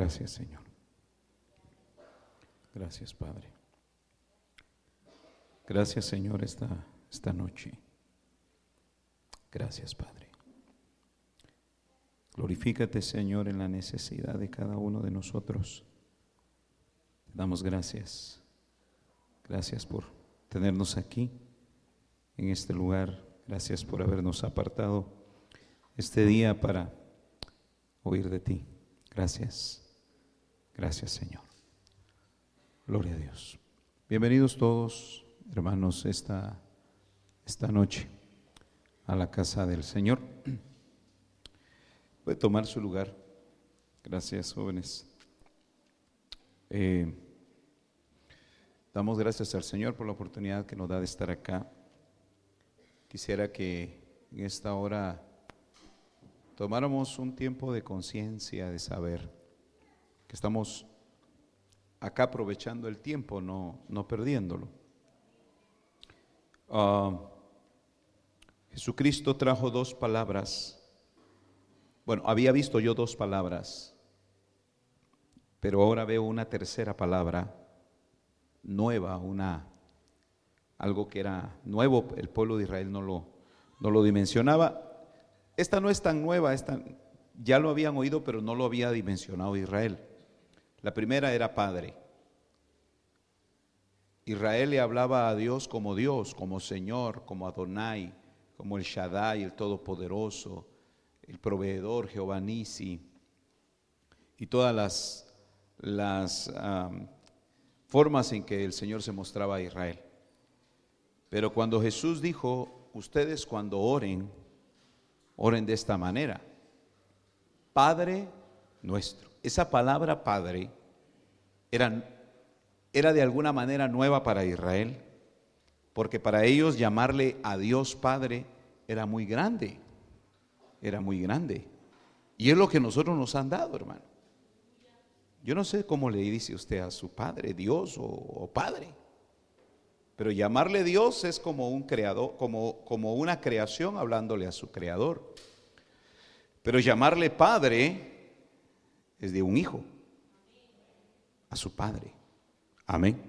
Gracias, Señor. Gracias, Padre. Gracias, Señor, esta, esta noche. Gracias, Padre. Glorifícate, Señor, en la necesidad de cada uno de nosotros. Te damos gracias. Gracias por tenernos aquí, en este lugar. Gracias por habernos apartado este día para oír de ti. Gracias. Gracias, Señor. Gloria a Dios. Bienvenidos todos, hermanos, esta, esta noche a la casa del Señor. Puede tomar su lugar. Gracias, jóvenes. Eh, damos gracias al Señor por la oportunidad que nos da de estar acá. Quisiera que en esta hora tomáramos un tiempo de conciencia, de saber que estamos acá aprovechando el tiempo, no, no perdiéndolo. Ah, Jesucristo trajo dos palabras. Bueno, había visto yo dos palabras, pero ahora veo una tercera palabra nueva, una algo que era nuevo, el pueblo de Israel no lo, no lo dimensionaba. Esta no es tan nueva, esta, ya lo habían oído, pero no lo había dimensionado Israel. La primera era Padre. Israel le hablaba a Dios como Dios, como Señor, como Adonai, como el Shaddai, el Todopoderoso, el proveedor, Jehová Nisi, y todas las, formas en que el Señor se mostraba a Israel. Pero cuando Jesús dijo, ustedes cuando oren, oren de esta manera, Padre nuestro. Esa palabra Padre era, era de alguna manera nueva para Israel porque para ellos llamarle a Dios Padre era muy grande, era muy grande. Y es lo que nosotros nos han dado, hermano. Yo no sé cómo le dice usted a su Padre, Dios o, Padre, pero llamarle Dios es como un creador, como, como una creación hablándole a su creador. Pero llamarle Padre es de un hijo, a su Padre. Amén.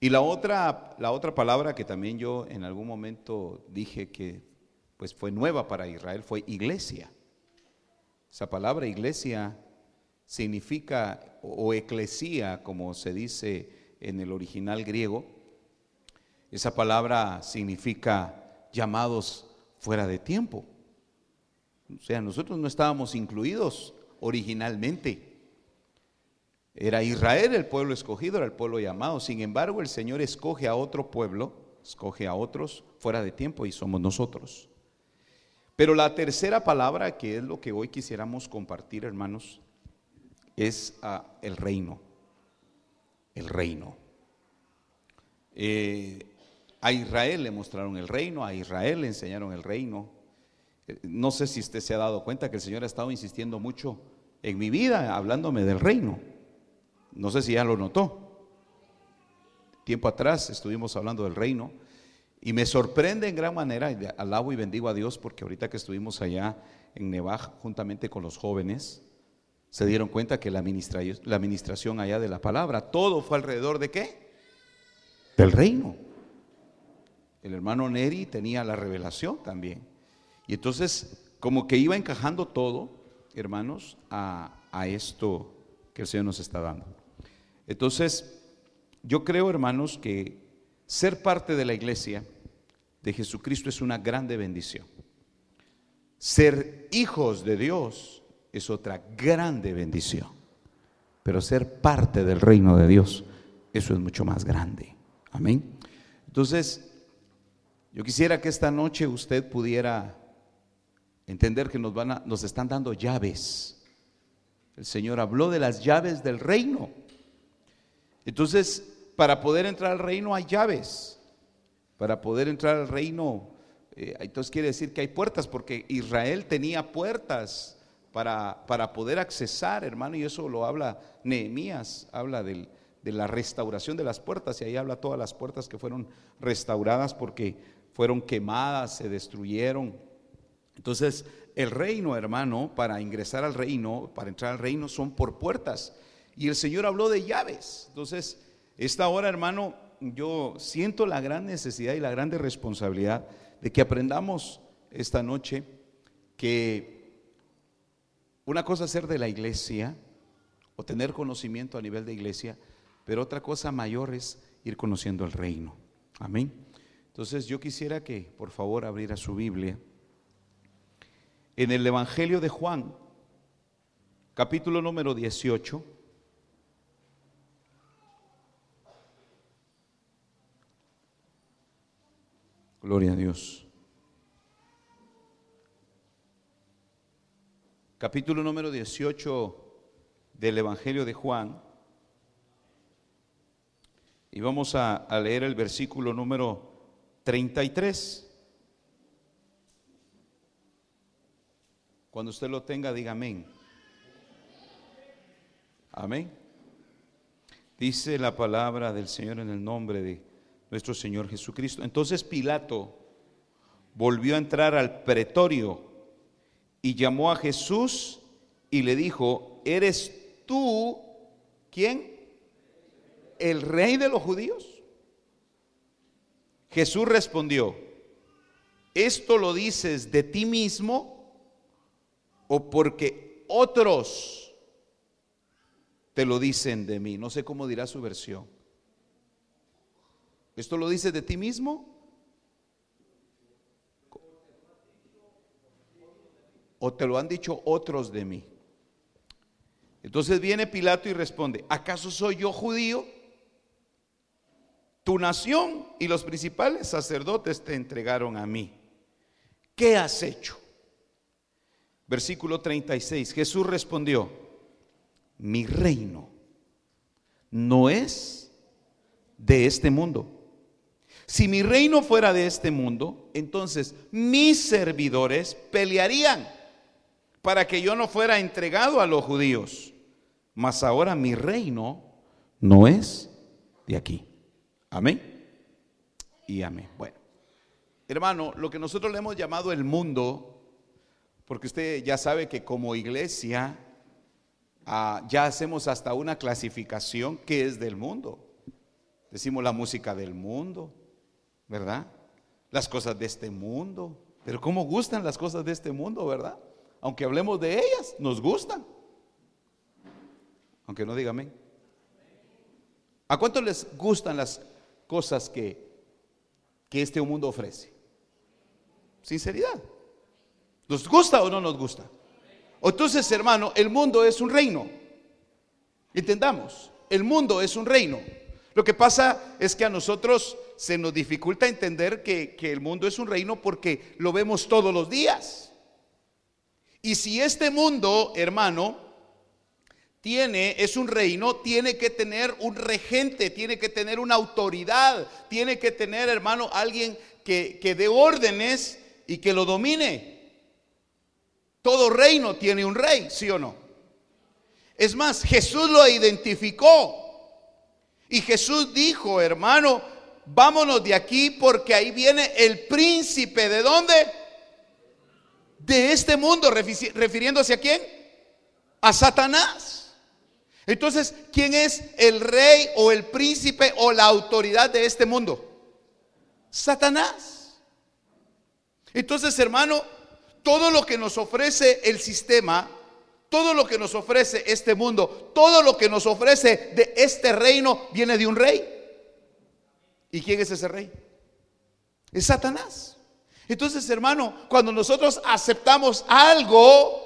Y la otra, la otra palabra que también yo en algún momento dije que pues fue nueva para Israel fue iglesia. Esa palabra iglesia significa, o eclesía, como se dice en el original griego, esa palabra significa llamados fuera de tiempo. O sea, nosotros no estábamos incluidos originalmente. Era Israel el pueblo escogido, era el pueblo llamado. Sin embargo, el Señor escoge a otro pueblo, escoge a otros fuera de tiempo y somos nosotros. Pero la tercera palabra, que es lo que hoy quisiéramos compartir, hermanos, es ah, el reino. El reino. Eh, a Israel le mostraron el reino, a Israel le enseñaron el reino. Eh, no sé si usted se ha dado cuenta que el Señor ha estado insistiendo mucho en mi vida, hablándome del reino. No sé si ya lo notó. Tiempo atrás estuvimos hablando del reino y me sorprende en gran manera, alabo y bendigo a Dios porque ahorita que estuvimos allá en Nevaj juntamente con los jóvenes, se dieron cuenta que la, la administración allá de la palabra, todo fue alrededor de qué? Del reino. El hermano Neri tenía la revelación también. Y entonces, como que iba encajando todo, hermanos, a, a esto que el Señor nos está dando. Entonces, yo creo, hermanos, que ser parte de la iglesia de Jesucristo es una grande bendición. Ser hijos de Dios es otra grande bendición. Pero ser parte del reino de Dios, eso es mucho más grande. Amén. Entonces, yo quisiera que esta noche usted pudiera entender que nos, van a, nos están dando llaves. El Señor habló de las llaves del reino. Entonces, para poder entrar al reino hay llaves. Para poder entrar al reino, eh, entonces quiere decir que hay puertas, porque Israel tenía puertas para, para poder accesar, hermano, y eso lo habla Nehemías, habla del, de la restauración de las puertas, y ahí habla todas las puertas que fueron restauradas porque fueron quemadas, se destruyeron. Entonces, el reino, hermano, para ingresar al reino, para entrar al reino, son por puertas. Y el Señor habló de llaves. Entonces, esta hora, hermano, yo siento la gran necesidad y la grande responsabilidad de que aprendamos esta noche que una cosa es ser de la iglesia o tener conocimiento a nivel de iglesia, pero otra cosa mayor es ir conociendo el reino. Amén. Entonces yo quisiera que por favor abriera su Biblia en el Evangelio de Juan, capítulo número 18. Gloria a Dios. Capítulo número 18 del Evangelio de Juan. Y vamos a, a leer el versículo número 33. Cuando usted lo tenga, diga amén. Amén. Dice la palabra del Señor en el nombre de nuestro Señor Jesucristo. Entonces Pilato volvió a entrar al pretorio y llamó a Jesús y le dijo, ¿eres tú quién? ¿El rey de los judíos? Jesús respondió, ¿esto lo dices de ti mismo? O porque otros te lo dicen de mí. No sé cómo dirá su versión. ¿Esto lo dices de ti mismo? ¿O te lo han dicho otros de mí? Entonces viene Pilato y responde, ¿acaso soy yo judío? Tu nación y los principales sacerdotes te entregaron a mí. ¿Qué has hecho? Versículo 36. Jesús respondió, mi reino no es de este mundo. Si mi reino fuera de este mundo, entonces mis servidores pelearían para que yo no fuera entregado a los judíos. Mas ahora mi reino no es de aquí. Amén. Y amén. Bueno, hermano, lo que nosotros le hemos llamado el mundo porque usted ya sabe que como iglesia ah, ya hacemos hasta una clasificación que es del mundo. Decimos la música del mundo, ¿verdad? Las cosas de este mundo. Pero ¿cómo gustan las cosas de este mundo, verdad? Aunque hablemos de ellas, nos gustan. Aunque no digan ¿A cuánto les gustan las cosas que, que este mundo ofrece? Sinceridad. ¿Nos gusta o no nos gusta? Entonces, hermano, el mundo es un reino. Entendamos, el mundo es un reino. Lo que pasa es que a nosotros se nos dificulta entender que, que, el mundo es un reino porque lo vemos todos los días. Y si este mundo, hermano, tiene, es un reino, tiene que tener un regente, tiene que tener una autoridad, tiene que tener, hermano, alguien que, que dé órdenes y que lo domine. Todo reino tiene un rey, ¿sí o no? Es más, Jesús lo identificó. Y Jesús dijo, hermano, vámonos de aquí porque ahí viene el príncipe. ¿De dónde? De este mundo, refiriéndose a quién? A Satanás. Entonces, ¿quién es el rey o el príncipe o la autoridad de este mundo? Satanás. Entonces, hermano, todo lo que nos ofrece el sistema, todo lo que nos ofrece este mundo, todo lo que nos ofrece de este reino viene de un rey. ¿Y quién es ese rey? Es Satanás. Entonces, hermano, cuando nosotros aceptamos algo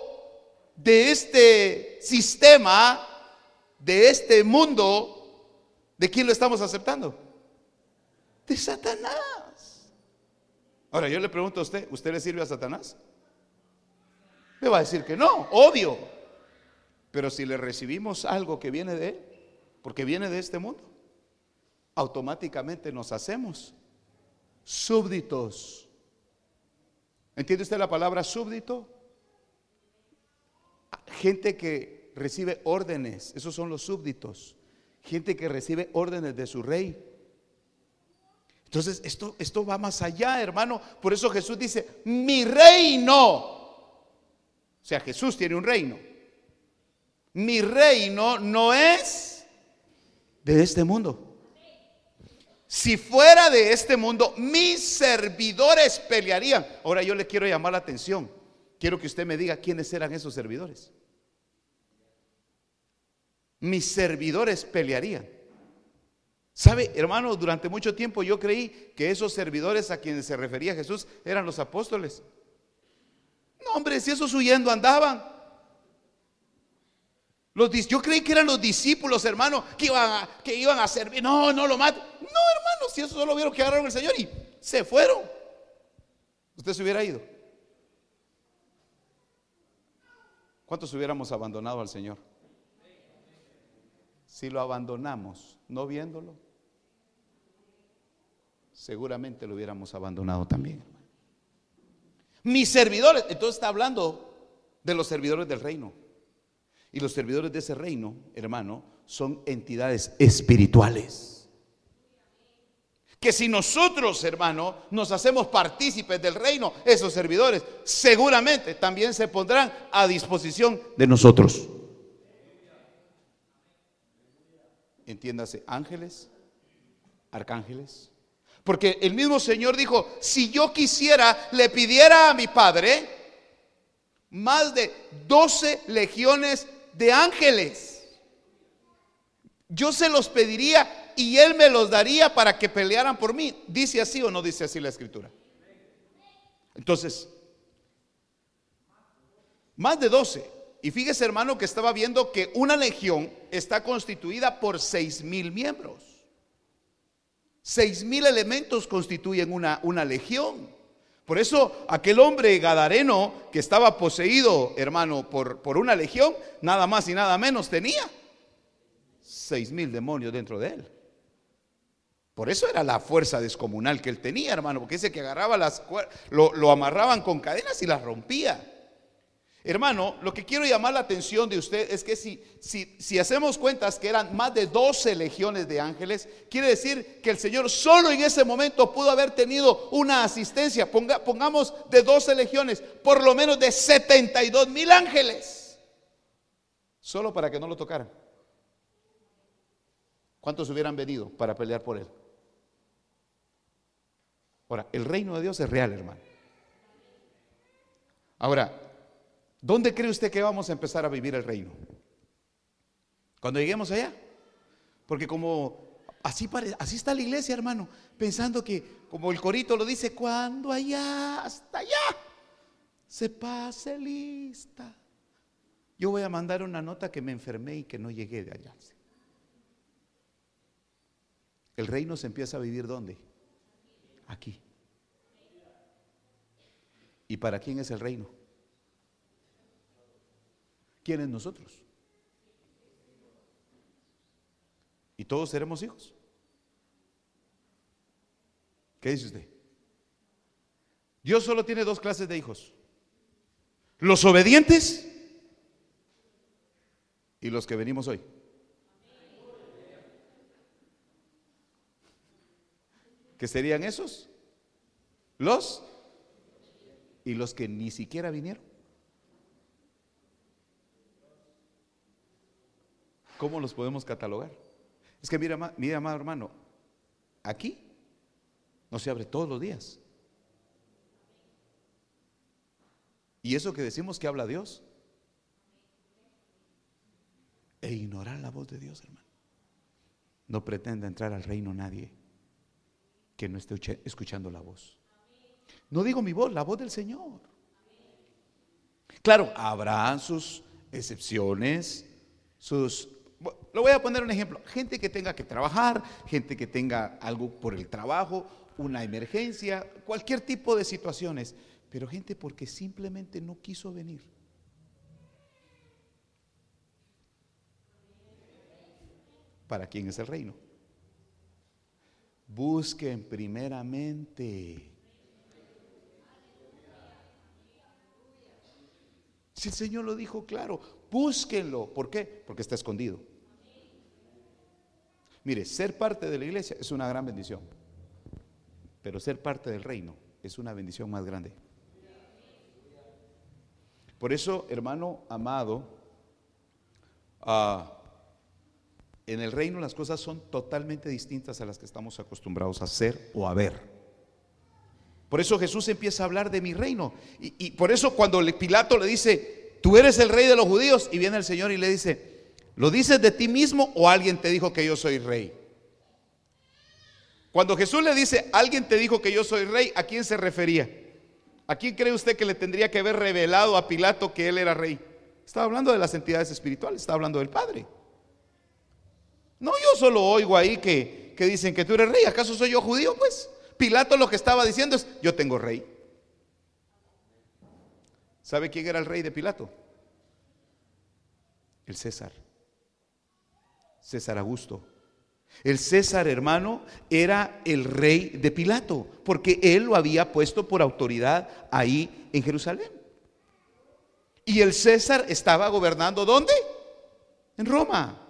de este sistema, de este mundo, ¿de quién lo estamos aceptando? De Satanás. Ahora, yo le pregunto a usted, ¿usted le sirve a Satanás? Me va a decir que no, obvio. Pero si le recibimos algo que viene de Él, porque viene de este mundo, automáticamente nos hacemos súbditos. ¿Entiende usted la palabra súbdito? Gente que recibe órdenes, esos son los súbditos. Gente que recibe órdenes de su rey. Entonces, esto, esto va más allá, hermano. Por eso Jesús dice, mi reino. O sea, Jesús tiene un reino. Mi reino no es de este mundo. Si fuera de este mundo, mis servidores pelearían. Ahora yo le quiero llamar la atención. Quiero que usted me diga quiénes eran esos servidores. Mis servidores pelearían. ¿Sabe, hermano? Durante mucho tiempo yo creí que esos servidores a quienes se refería Jesús eran los apóstoles. No, hombre, si esos huyendo andaban. Los, yo creí que eran los discípulos, hermano, que iban a, que iban a servir. No, no lo maten. No, hermano, si eso solo vieron que agarraron el Señor y se fueron. Usted se hubiera ido. ¿Cuántos hubiéramos abandonado al Señor? Si lo abandonamos, no viéndolo, seguramente lo hubiéramos abandonado también. Mis servidores, entonces está hablando de los servidores del reino. Y los servidores de ese reino, hermano, son entidades espirituales. Que si nosotros, hermano, nos hacemos partícipes del reino, esos servidores seguramente también se pondrán a disposición de nosotros. Entiéndase, ángeles, arcángeles, porque el mismo Señor dijo, si yo quisiera, le pidiera a mi Padre más de 12 legiones de ángeles. Yo se los pediría y Él me los daría para que pelearan por mí. ¿Dice así o no dice así la escritura? Entonces, más de 12. Y fíjese hermano que estaba viendo que una legión está constituida por seis mil miembros. Seis mil elementos constituyen una, una legión. Por eso aquel hombre gadareno que estaba poseído, hermano, por, por una legión, nada más y nada menos tenía seis mil demonios dentro de él. Por eso era la fuerza descomunal que él tenía, hermano, porque ese que agarraba las lo, lo amarraban con cadenas y las rompía. Hermano, lo que quiero llamar la atención de usted es que si, hacemos cuentas que eran más de 12 legiones de ángeles, quiere decir que el Señor solo en ese momento pudo haber tenido una asistencia, pongamos de 12 legiones, por lo menos de 72 mil ángeles, solo para que no lo tocaran. ¿Cuántos hubieran venido para pelear por él? Ahora, el reino de Dios es real, hermano. Ahora, ¿Dónde cree usted que vamos a empezar a vivir el reino? Cuando lleguemos allá. Porque como así, así está la iglesia, hermano, pensando que, como el corito lo dice, cuando allá, hasta allá, se pase lista. Yo voy a mandar una nota que me enfermé y que no llegué de allá. El reino se empieza a vivir ¿dónde? Aquí. ¿Y para quién es el reino? ¿Quiénes nosotros? Y todos seremos hijos. ¿Qué dice usted? Dios solo tiene dos clases de hijos. Los obedientes y los que venimos hoy. ¿Qué serían esos? Los y los que ni siquiera vinieron. ¿Cómo los podemos catalogar? Es que mira, mira, amado hermano, aquí no se abre todos los días. Y eso que decimos que habla Dios, e ignorar la voz de Dios, hermano. No pretenda entrar al reino nadie que no esté escuchando la voz. No digo mi voz, la voz del Señor. Claro, habrá sus excepciones, sus lo voy a poner un ejemplo. Gente que tenga que trabajar, gente que tenga algo por el trabajo, una emergencia, cualquier tipo de situaciones. Pero gente porque simplemente no quiso venir. ¿Para quién es el reino? Busquen primeramente. Si el Señor lo dijo claro, búsquenlo. ¿Por qué? Porque está escondido. Mire, ser parte de la iglesia es una gran bendición, pero ser parte del reino es una bendición más grande. Por eso, hermano amado, ah, en el reino las cosas son totalmente distintas a las que estamos acostumbrados a hacer o a ver. Por eso Jesús empieza a hablar de mi reino. Y, y por eso cuando Pilato le dice, tú eres el rey de los judíos, y viene el Señor y le dice, ¿lo dices de ti mismo o alguien te dijo que yo soy rey? Cuando Jesús le dice, alguien te dijo que yo soy rey, ¿a quién se refería? ¿A quién cree usted que le tendría que haber revelado a Pilato que él era rey? Estaba hablando de las entidades espirituales, estaba hablando del Padre. No, yo solo oigo ahí que, dicen que tú eres rey. ¿Acaso soy yo judío? Pues Pilato lo que estaba diciendo es, yo tengo rey. ¿Sabe quién era el rey de Pilato? El César. César Augusto. El César, hermano, era el rey de Pilato, porque él lo había puesto por autoridad ahí en Jerusalén. Y el César estaba gobernando ¿dónde? En Roma.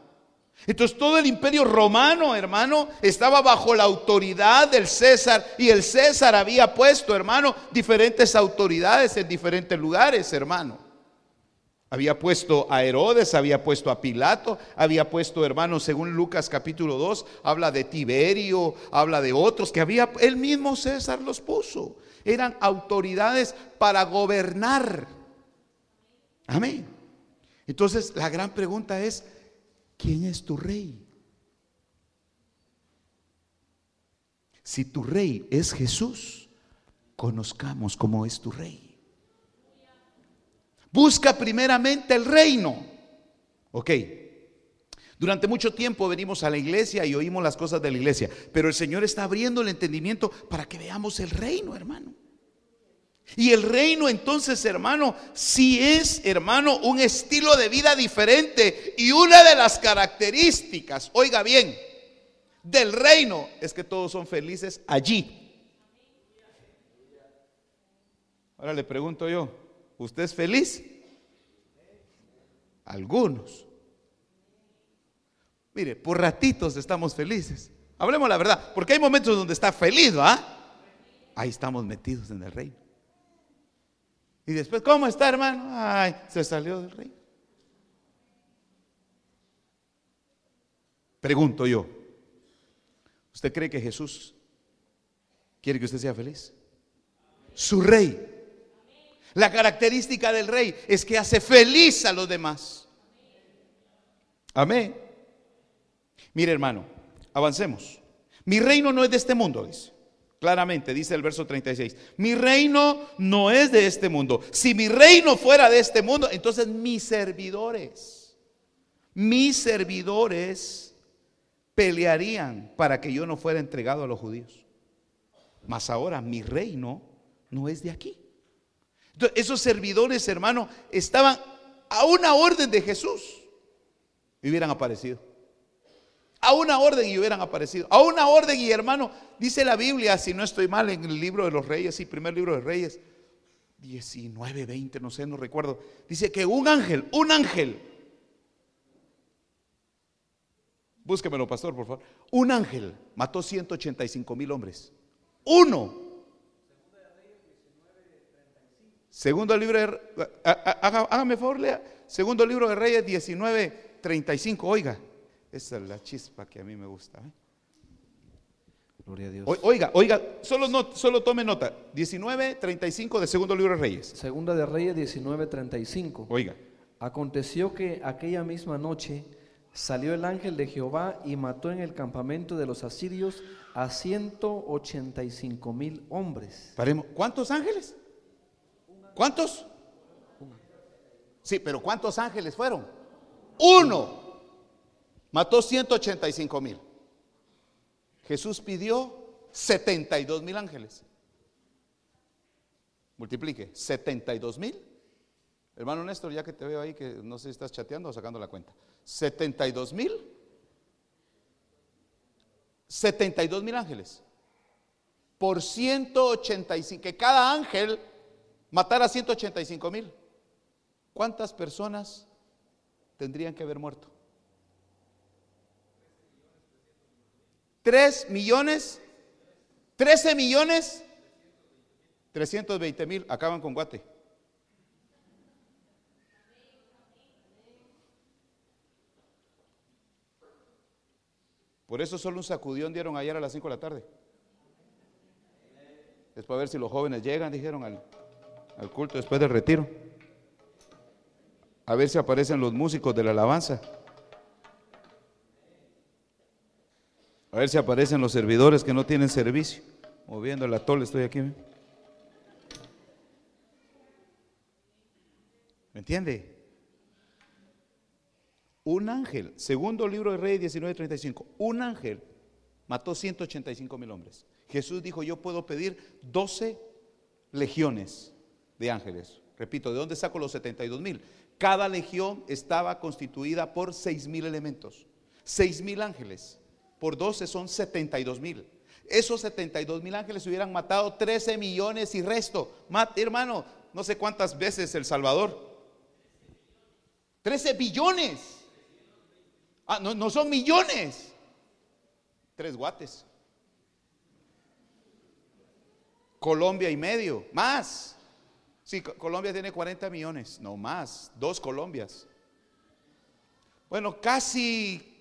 Entonces todo el imperio romano, hermano, estaba bajo la autoridad del César y el César había puesto, hermano, diferentes autoridades en diferentes lugares, hermano. Había puesto a Herodes, había puesto a Pilato, había puesto, hermano, según Lucas capítulo 2, habla de Tiberio, habla de otros que había, el mismo César los puso. Eran autoridades para gobernar. Amén. Entonces la gran pregunta es, ¿quién es tu rey? Si tu rey es Jesús, conozcamos cómo es tu rey. Busca primeramente el reino. Ok. Durante mucho tiempo venimos a la iglesia y oímos las cosas de la iglesia, pero el Señor está abriendo el entendimiento para que veamos el reino, hermano. Y el reino entonces, hermano, sí es, hermano, un estilo de vida diferente. Y una de las características, oiga bien, del reino es que todos son felices allí. Ahora le pregunto yo, ¿usted es feliz? Algunos. Mire, por ratitos estamos felices. Hablemos la verdad, porque hay momentos donde está feliz, ¿ah? Ahí estamos metidos en el reino. Y después, ¿cómo está, hermano? Ay, se salió del reino. Pregunto yo, ¿usted cree que Jesús quiere que usted sea feliz? Su rey. La característica del rey es que hace feliz a los demás. Amén. Mire, hermano, avancemos. Mi reino no es de este mundo, dice. Claramente dice el verso 36, mi reino no es de este mundo. Si mi reino fuera de este mundo, entonces mis servidores, mis servidores pelearían para que yo no fuera entregado a los judíos. Mas ahora mi reino no es de aquí. Entonces, esos servidores, hermano, estaban a una orden de Jesús y hubieran aparecido a una orden y hubieran aparecido. A una orden y hermano, dice la Biblia, si no estoy mal, en el libro de los reyes, sí, primer libro de reyes, 19, 20, no sé, no recuerdo. Dice que un ángel, un ángel, búsquemelo, pastor, por favor. Un ángel mató 185 mil hombres. Uno. Segundo libro de hágame favor, lea. Segundo libro de Reyes 19:35. Oiga. Esa es la chispa que a mí me gusta. ¿eh? Gloria a Dios. Oiga, oiga, solo, no, solo tome nota. 19.35 de Segundo Libro de Reyes. Segunda de Reyes 19.35. Oiga. Aconteció que aquella misma noche salió el ángel de Jehová y mató en el campamento de los asirios a 185 mil hombres. Paremos. ¿Cuántos ángeles? ¿Cuántos? Sí, pero ¿cuántos ángeles fueron? Uno. Mató 185 mil. Jesús pidió 72 mil ángeles. Multiplique, 72 mil. Hermano Néstor, ya que te veo ahí, que no sé si estás chateando o sacando la cuenta. 72 mil 72 mil ángeles. Por 185, que cada ángel matara 185 mil. ¿Cuántas personas tendrían que haber muerto? 3 millones, 13 millones, 320 mil, acaban con Guate. Por eso solo un sacudión dieron ayer a las 5 de la tarde. Después a ver si los jóvenes llegan, dijeron al, al culto después del retiro. A ver si aparecen los músicos de la alabanza. A ver si aparecen los servidores que no tienen servicio. Moviendo el atole, estoy aquí. ¿Me entiende? Un ángel, segundo libro de Reyes 19:35, un ángel mató 185 mil hombres. Jesús dijo, yo puedo pedir 12 legiones de ángeles. Repito, ¿de dónde saco los 72 mil? Cada legión estaba constituida por 6 mil elementos, 6 mil ángeles por 12 son 72 mil. Esos 72 mil ángeles hubieran matado 13 millones y resto. hermano, no sé cuántas veces El Salvador. 13 billones. Ah, no, no son millones. Tres guates. Colombia y medio. Más. Sí, Colombia tiene 40 millones. No más. Dos Colombias. Bueno, casi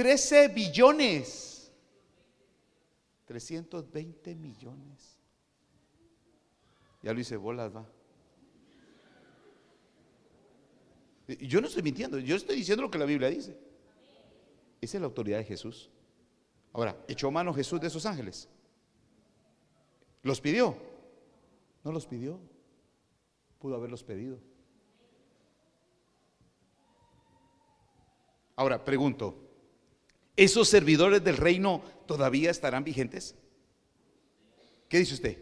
13 billones. 320 millones. Ya lo hice bolas, va. Yo no estoy mintiendo, yo estoy diciendo lo que la Biblia dice. Esa es la autoridad de Jesús. Ahora, ¿echó mano Jesús de esos ángeles? ¿Los pidió? No los pidió. Pudo haberlos pedido. Ahora, pregunto, ¿Esos servidores del reino todavía estarán vigentes? ¿Qué dice usted?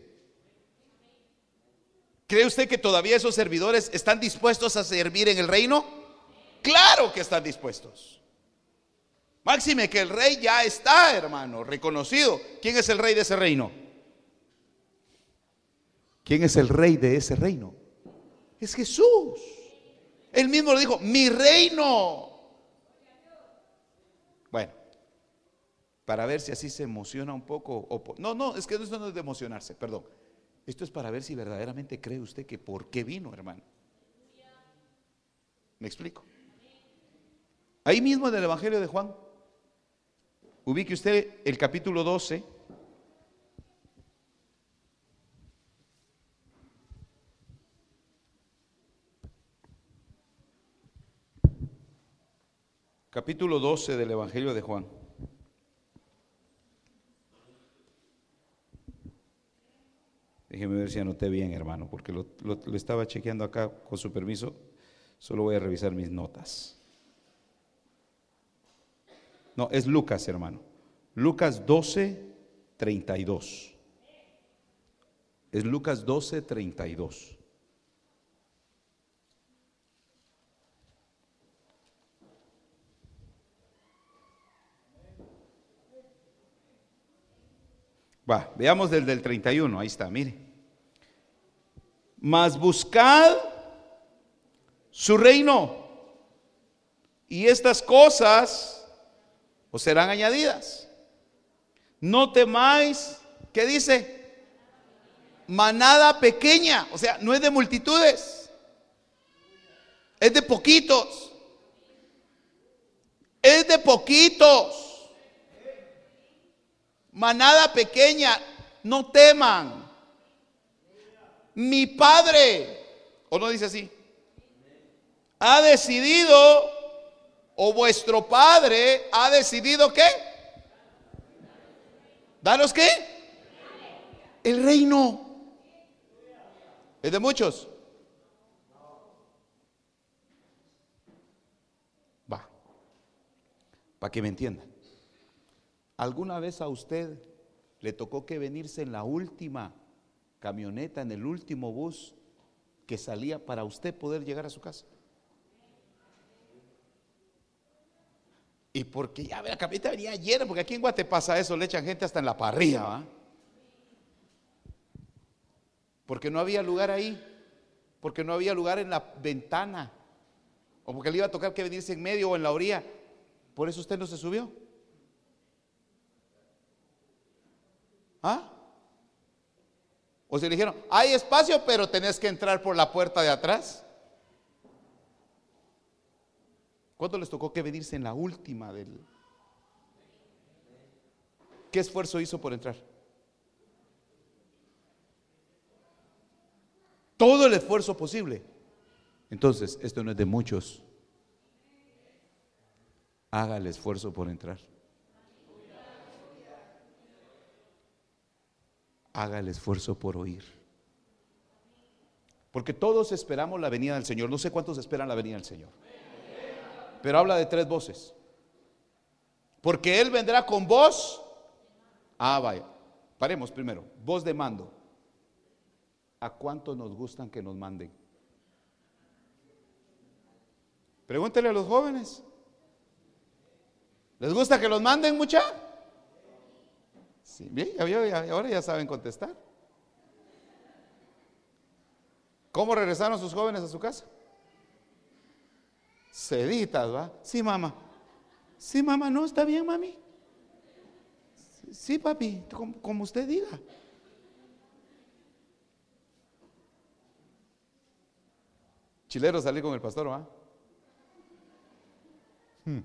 ¿Cree usted que todavía esos servidores están dispuestos a servir en el reino? Claro que están dispuestos. Máxime que el rey ya está, hermano, reconocido. ¿Quién es el rey de ese reino? ¿Quién es el rey de ese reino? Es Jesús. Él mismo lo dijo, mi reino. Bueno, para ver si así se emociona un poco. O, no, no, es que esto no es de emocionarse, perdón. Esto es para ver si verdaderamente cree usted que por qué vino, hermano. ¿Me explico? Ahí mismo en el Evangelio de Juan, ubique usted el capítulo 12. Capítulo 12 del Evangelio de Juan. Déjeme ver si anoté bien, hermano, porque lo, estaba chequeando acá con su permiso. Solo voy a revisar mis notas. No, es Lucas, hermano. Lucas 12, 32. Es Lucas 12, 32. Va, veamos desde el 31, ahí está, mire. Mas buscad su reino y estas cosas os serán añadidas. No temáis, ¿qué dice? Manada pequeña, o sea, no es de multitudes, es de poquitos. Es de poquitos manada pequeña, no teman. Mi padre, o no dice así, ha decidido, o vuestro padre ha decidido qué? ¿Daros qué? El reino. ¿Es de muchos? Va. Para que me entiendan. ¿Alguna vez a usted le tocó que venirse en la última camioneta, en el último bus que salía para usted poder llegar a su casa? Y porque ya la camioneta venía llena, porque aquí en Guate pasa eso, le echan gente hasta en la parrilla, ¿va? Porque no había lugar ahí, porque no había lugar en la ventana, o porque le iba a tocar que venirse en medio o en la orilla. Por eso usted no se subió. ¿Ah? O se le dijeron, hay espacio, pero tenés que entrar por la puerta de atrás. ¿Cuánto les tocó que venirse en la última del... ¿Qué esfuerzo hizo por entrar? Todo el esfuerzo posible. Entonces, esto no es de muchos. Haga el esfuerzo por entrar. Haga el esfuerzo por oír. Porque todos esperamos la venida del Señor. No sé cuántos esperan la venida del Señor pero habla de tres voces. Porque Él vendrá con voz. Ah, vaya. Paremos primero. Voz de mando. ¿A cuántos nos gustan que nos manden? Pregúntele a los jóvenes. ¿Les gusta que los manden mucha? Bien, ahora ya saben contestar. ¿Cómo regresaron sus jóvenes a su casa? Seditas, ¿va? Sí, mamá. Sí, mamá, no, está bien, mami. Sí, papi, como, usted diga. Chilero salí con el pastor, ¿va? Hmm.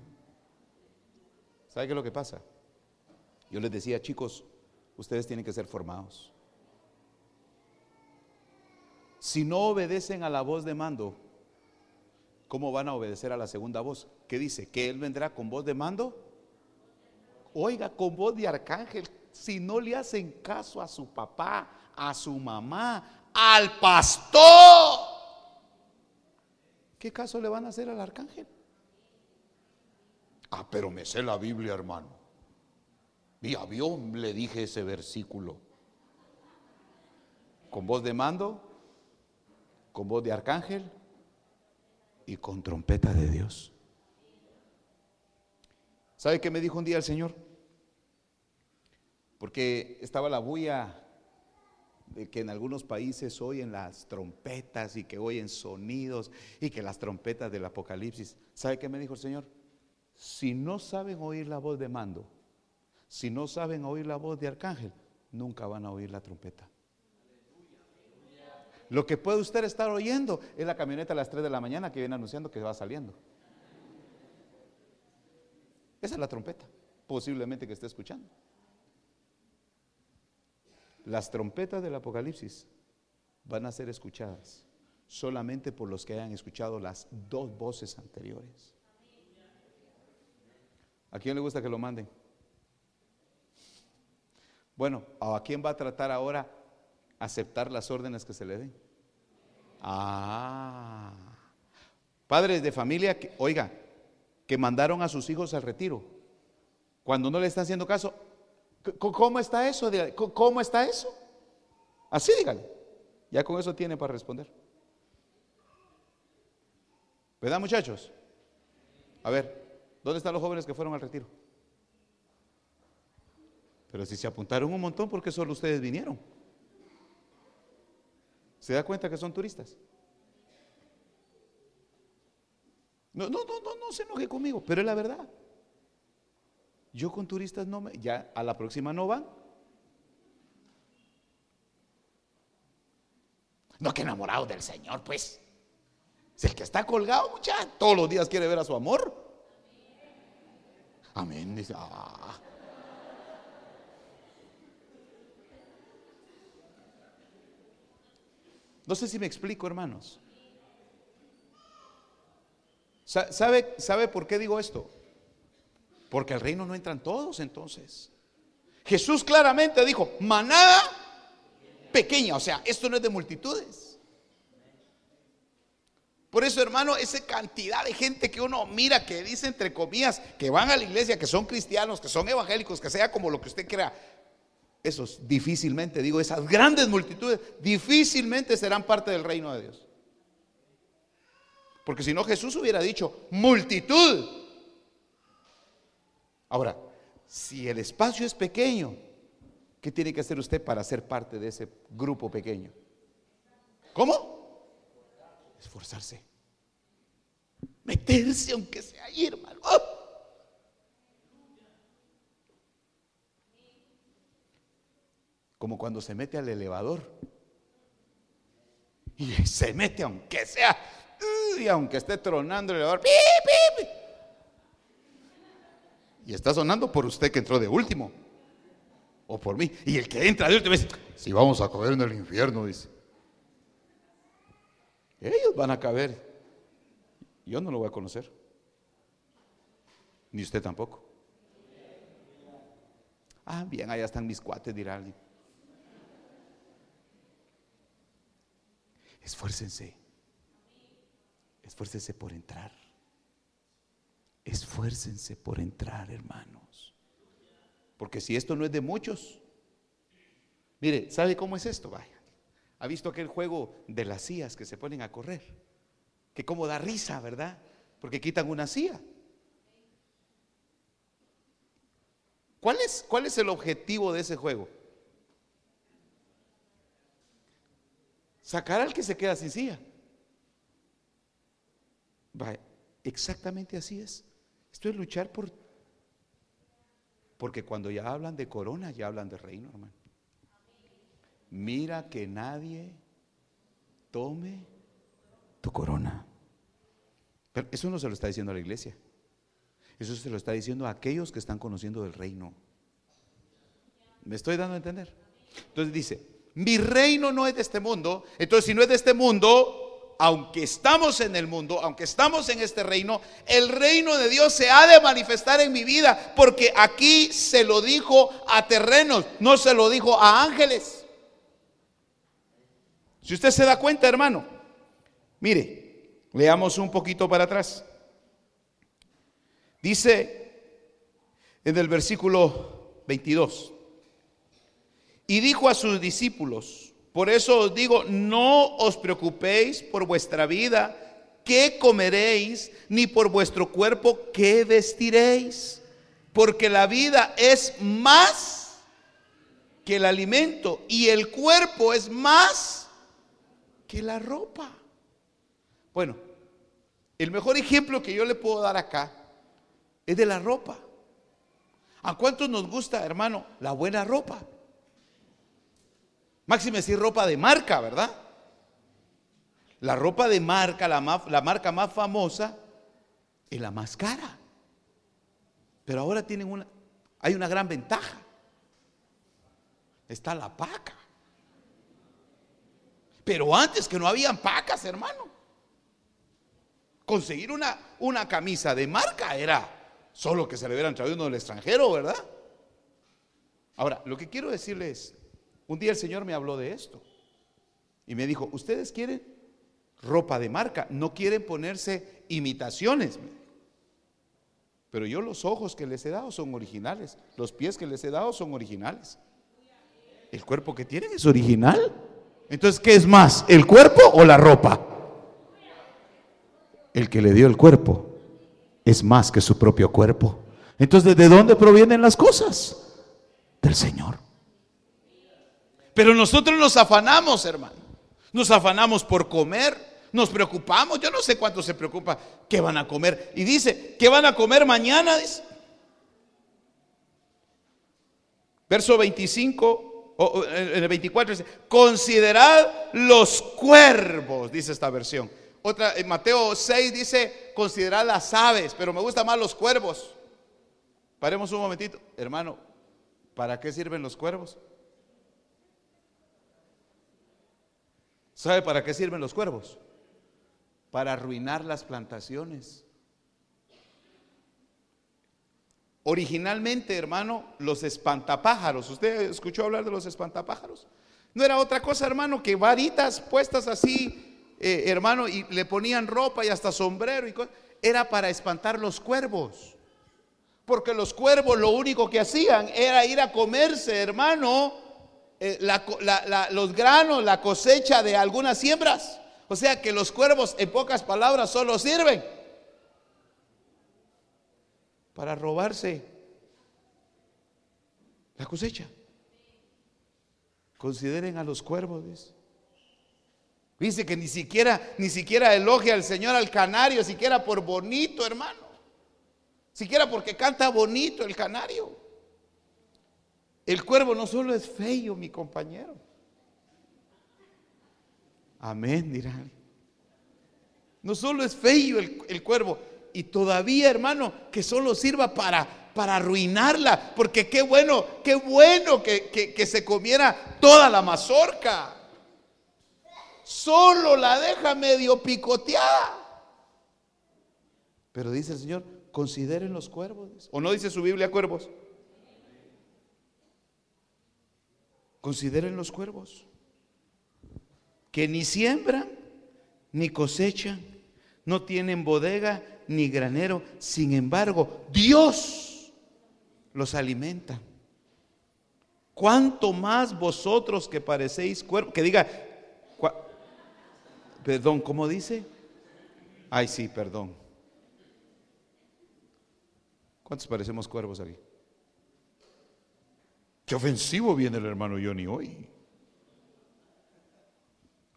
¿Sabe qué es lo que pasa? Yo les decía, chicos, ustedes tienen que ser formados. Si no obedecen a la voz de mando, ¿cómo van a obedecer a la segunda voz? ¿Qué dice? ¿Que Él vendrá con voz de mando? Oiga, con voz de arcángel. Si no le hacen caso a su papá, a su mamá, al pastor, ¿qué caso le van a hacer al arcángel? Ah, pero me sé la Biblia, hermano. Mi avión le dije ese versículo. Con voz de mando, con voz de arcángel, y con trompeta de Dios. ¿Sabe qué me dijo un día el Señor? Porque estaba la bulla de que en algunos países oyen las trompetas y que oyen sonidos y que las trompetas del Apocalipsis. ¿Sabe qué me dijo el Señor? Si no saben oír la voz de mando, si no saben oír la voz de arcángel, nunca van a oír la trompeta. Lo que puede usted estar oyendo es la camioneta a las 3 de la mañana que viene anunciando que va saliendo. Esa es la trompeta, posiblemente que esté escuchando. Las trompetas del Apocalipsis van a ser escuchadas solamente por los que hayan escuchado las dos voces anteriores. ¿A quién le gusta que lo manden? Bueno, ¿a quién va a tratar ahora aceptar las órdenes que se le den. Ah, padres de familia, que, oiga, que mandaron a sus hijos al retiro. Cuando no le están haciendo caso, ¿cómo está eso? ¿Cómo está eso? Así dígale. Ya con eso tiene para responder. ¿Verdad, muchachos? A ver, ¿dónde están los jóvenes que fueron al retiro? Pero si se apuntaron un montón, ¿por qué solo ustedes vinieron? ¿Se da cuenta que son turistas? No, no, no, no, no se enoje conmigo, pero es la verdad. Yo con turistas no me, ya a la próxima no van. No que enamorado del Señor, pues. Es el que está colgado, muchacho, todos los días quiere ver a su amor. Amén. Ah. No sé si me explico, hermanos. ¿Sabe, ¿Sabe por qué digo esto? Porque al reino no entran todos entonces. Jesús claramente dijo, manada pequeña, o sea, esto no es de multitudes. Por eso, hermano, esa cantidad de gente que uno mira que dice entre comillas que van a la iglesia, que son cristianos, que son evangélicos, que sea como lo que usted crea, esos difícilmente, digo, esas grandes multitudes, difícilmente serán parte del reino de Dios. Porque si no Jesús hubiera dicho multitud. Ahora, si el espacio es pequeño, ¿qué tiene que hacer usted para ser parte de ese grupo pequeño? ¿Cómo? Esforzarse. Meterse aunque sea ahí, hermano. ¡Oh! Como cuando se mete al elevador. Y se mete aunque sea, y aunque esté tronando el elevador. Y está sonando por usted que entró de último. O por mí. Y el que entra de último dice, si vamos a caer en el infierno, dice. Ellos van a caber. Yo no lo voy a conocer. Ni usted tampoco. Ah, bien, allá están mis cuates, dirá alguien. Esfuércense. Esfuércense por entrar. Esfuércense por entrar, hermanos. Porque si esto no es de muchos, mire, ¿sabe cómo es esto? Vaya. ¿Ha visto aquel juego de las sillas que se ponen a correr? Que como da risa, ¿verdad? Porque quitan una silla. ¿Cuál es, ¿Cuál es el objetivo de ese juego? Sacar al que se queda sin silla. Exactamente así es. Esto es luchar por... Porque cuando ya hablan de corona, ya hablan de reino, hermano. Mira que nadie tome tu corona. Pero eso no se lo está diciendo a la iglesia. Eso se lo está diciendo a aquellos que están conociendo del reino. ¿Me estoy dando a entender? Entonces dice, mi reino no es de este mundo. Entonces, si no es de este mundo, aunque estamos en el mundo, aunque estamos en este reino, el reino de Dios se ha de manifestar en mi vida, porque aquí se lo dijo a terrenos, no se lo dijo a ángeles. Si usted se da cuenta, hermano, mire, leamos un poquito para atrás. Dice en el versículo 22, y dijo a sus discípulos, por eso os digo, no os preocupéis por vuestra vida, qué comeréis, ni por vuestro cuerpo, qué vestiréis. Porque la vida es más que el alimento y el cuerpo es más que la ropa. Bueno, el mejor ejemplo que yo le puedo dar acá es de la ropa. ¿A cuántos nos gusta, hermano, la buena ropa? Máxime decir ropa de marca, ¿verdad? La ropa de marca, la, la marca más famosa, es la más cara. Pero ahora tienen una, hay una gran ventaja. Está la paca. Pero antes que no habían pacas, hermano. Conseguir una, una camisa de marca era solo que se le hubieran traído uno del extranjero, ¿verdad? Ahora, lo que quiero decirles un día el Señor me habló de esto y me dijo, ustedes quieren ropa de marca, no quieren ponerse imitaciones. Pero yo los ojos que les he dado son originales, los pies que les he dado son originales. El cuerpo que tienen es original. Entonces, ¿qué es más, el cuerpo o la ropa? El que le dio el cuerpo es más que su propio cuerpo. Entonces, ¿de dónde provienen las cosas? Del Señor. Pero nosotros nos afanamos, hermano. Nos afanamos por comer. Nos preocupamos. Yo no sé cuánto se preocupa qué van a comer. Y dice, ¿qué van a comer mañana? Verso 25, o, en el 24 dice, considerad los cuervos, dice esta versión. Otra, en Mateo 6 dice, considerad las aves, pero me gustan más los cuervos. Paremos un momentito, hermano, ¿para qué sirven los cuervos? ¿Sabe para qué sirven los cuervos? Para arruinar las plantaciones. Originalmente, hermano, los espantapájaros, ¿usted escuchó hablar de los espantapájaros? No era otra cosa, hermano, que varitas puestas así, eh, hermano, y le ponían ropa y hasta sombrero y. Era para espantar los cuervos. Porque los cuervos lo único que hacían era ir a comerse, hermano, eh, los granos, la cosecha de algunas siembras. O sea que los cuervos, en pocas palabras, solo sirven para robarse la cosecha. Consideren a los cuervos, dice. Dice que ni siquiera, ni siquiera elogia al Señor al canario, siquiera por bonito, hermano. Siquiera porque canta bonito el canario. El cuervo no solo es feo, mi compañero. Amén, dirán. No solo es feo el, cuervo, y todavía, hermano, que solo sirva para, para arruinarla, porque qué bueno, qué bueno que, que se comiera toda la mazorca solo la deja medio picoteada. Pero dice el Señor, consideren los cuervos. ¿O no dice su Biblia cuervos? Consideren los cuervos. Que ni siembran, ni cosechan, no tienen bodega, ni granero. Sin embargo, Dios los alimenta. ¿Cuánto más vosotros que parecéis cuervos? Que diga, Perdón, ¿cómo dice? Ay, sí, perdón. ¿Cuántos parecemos cuervos aquí? Qué ofensivo viene el hermano Johnny hoy.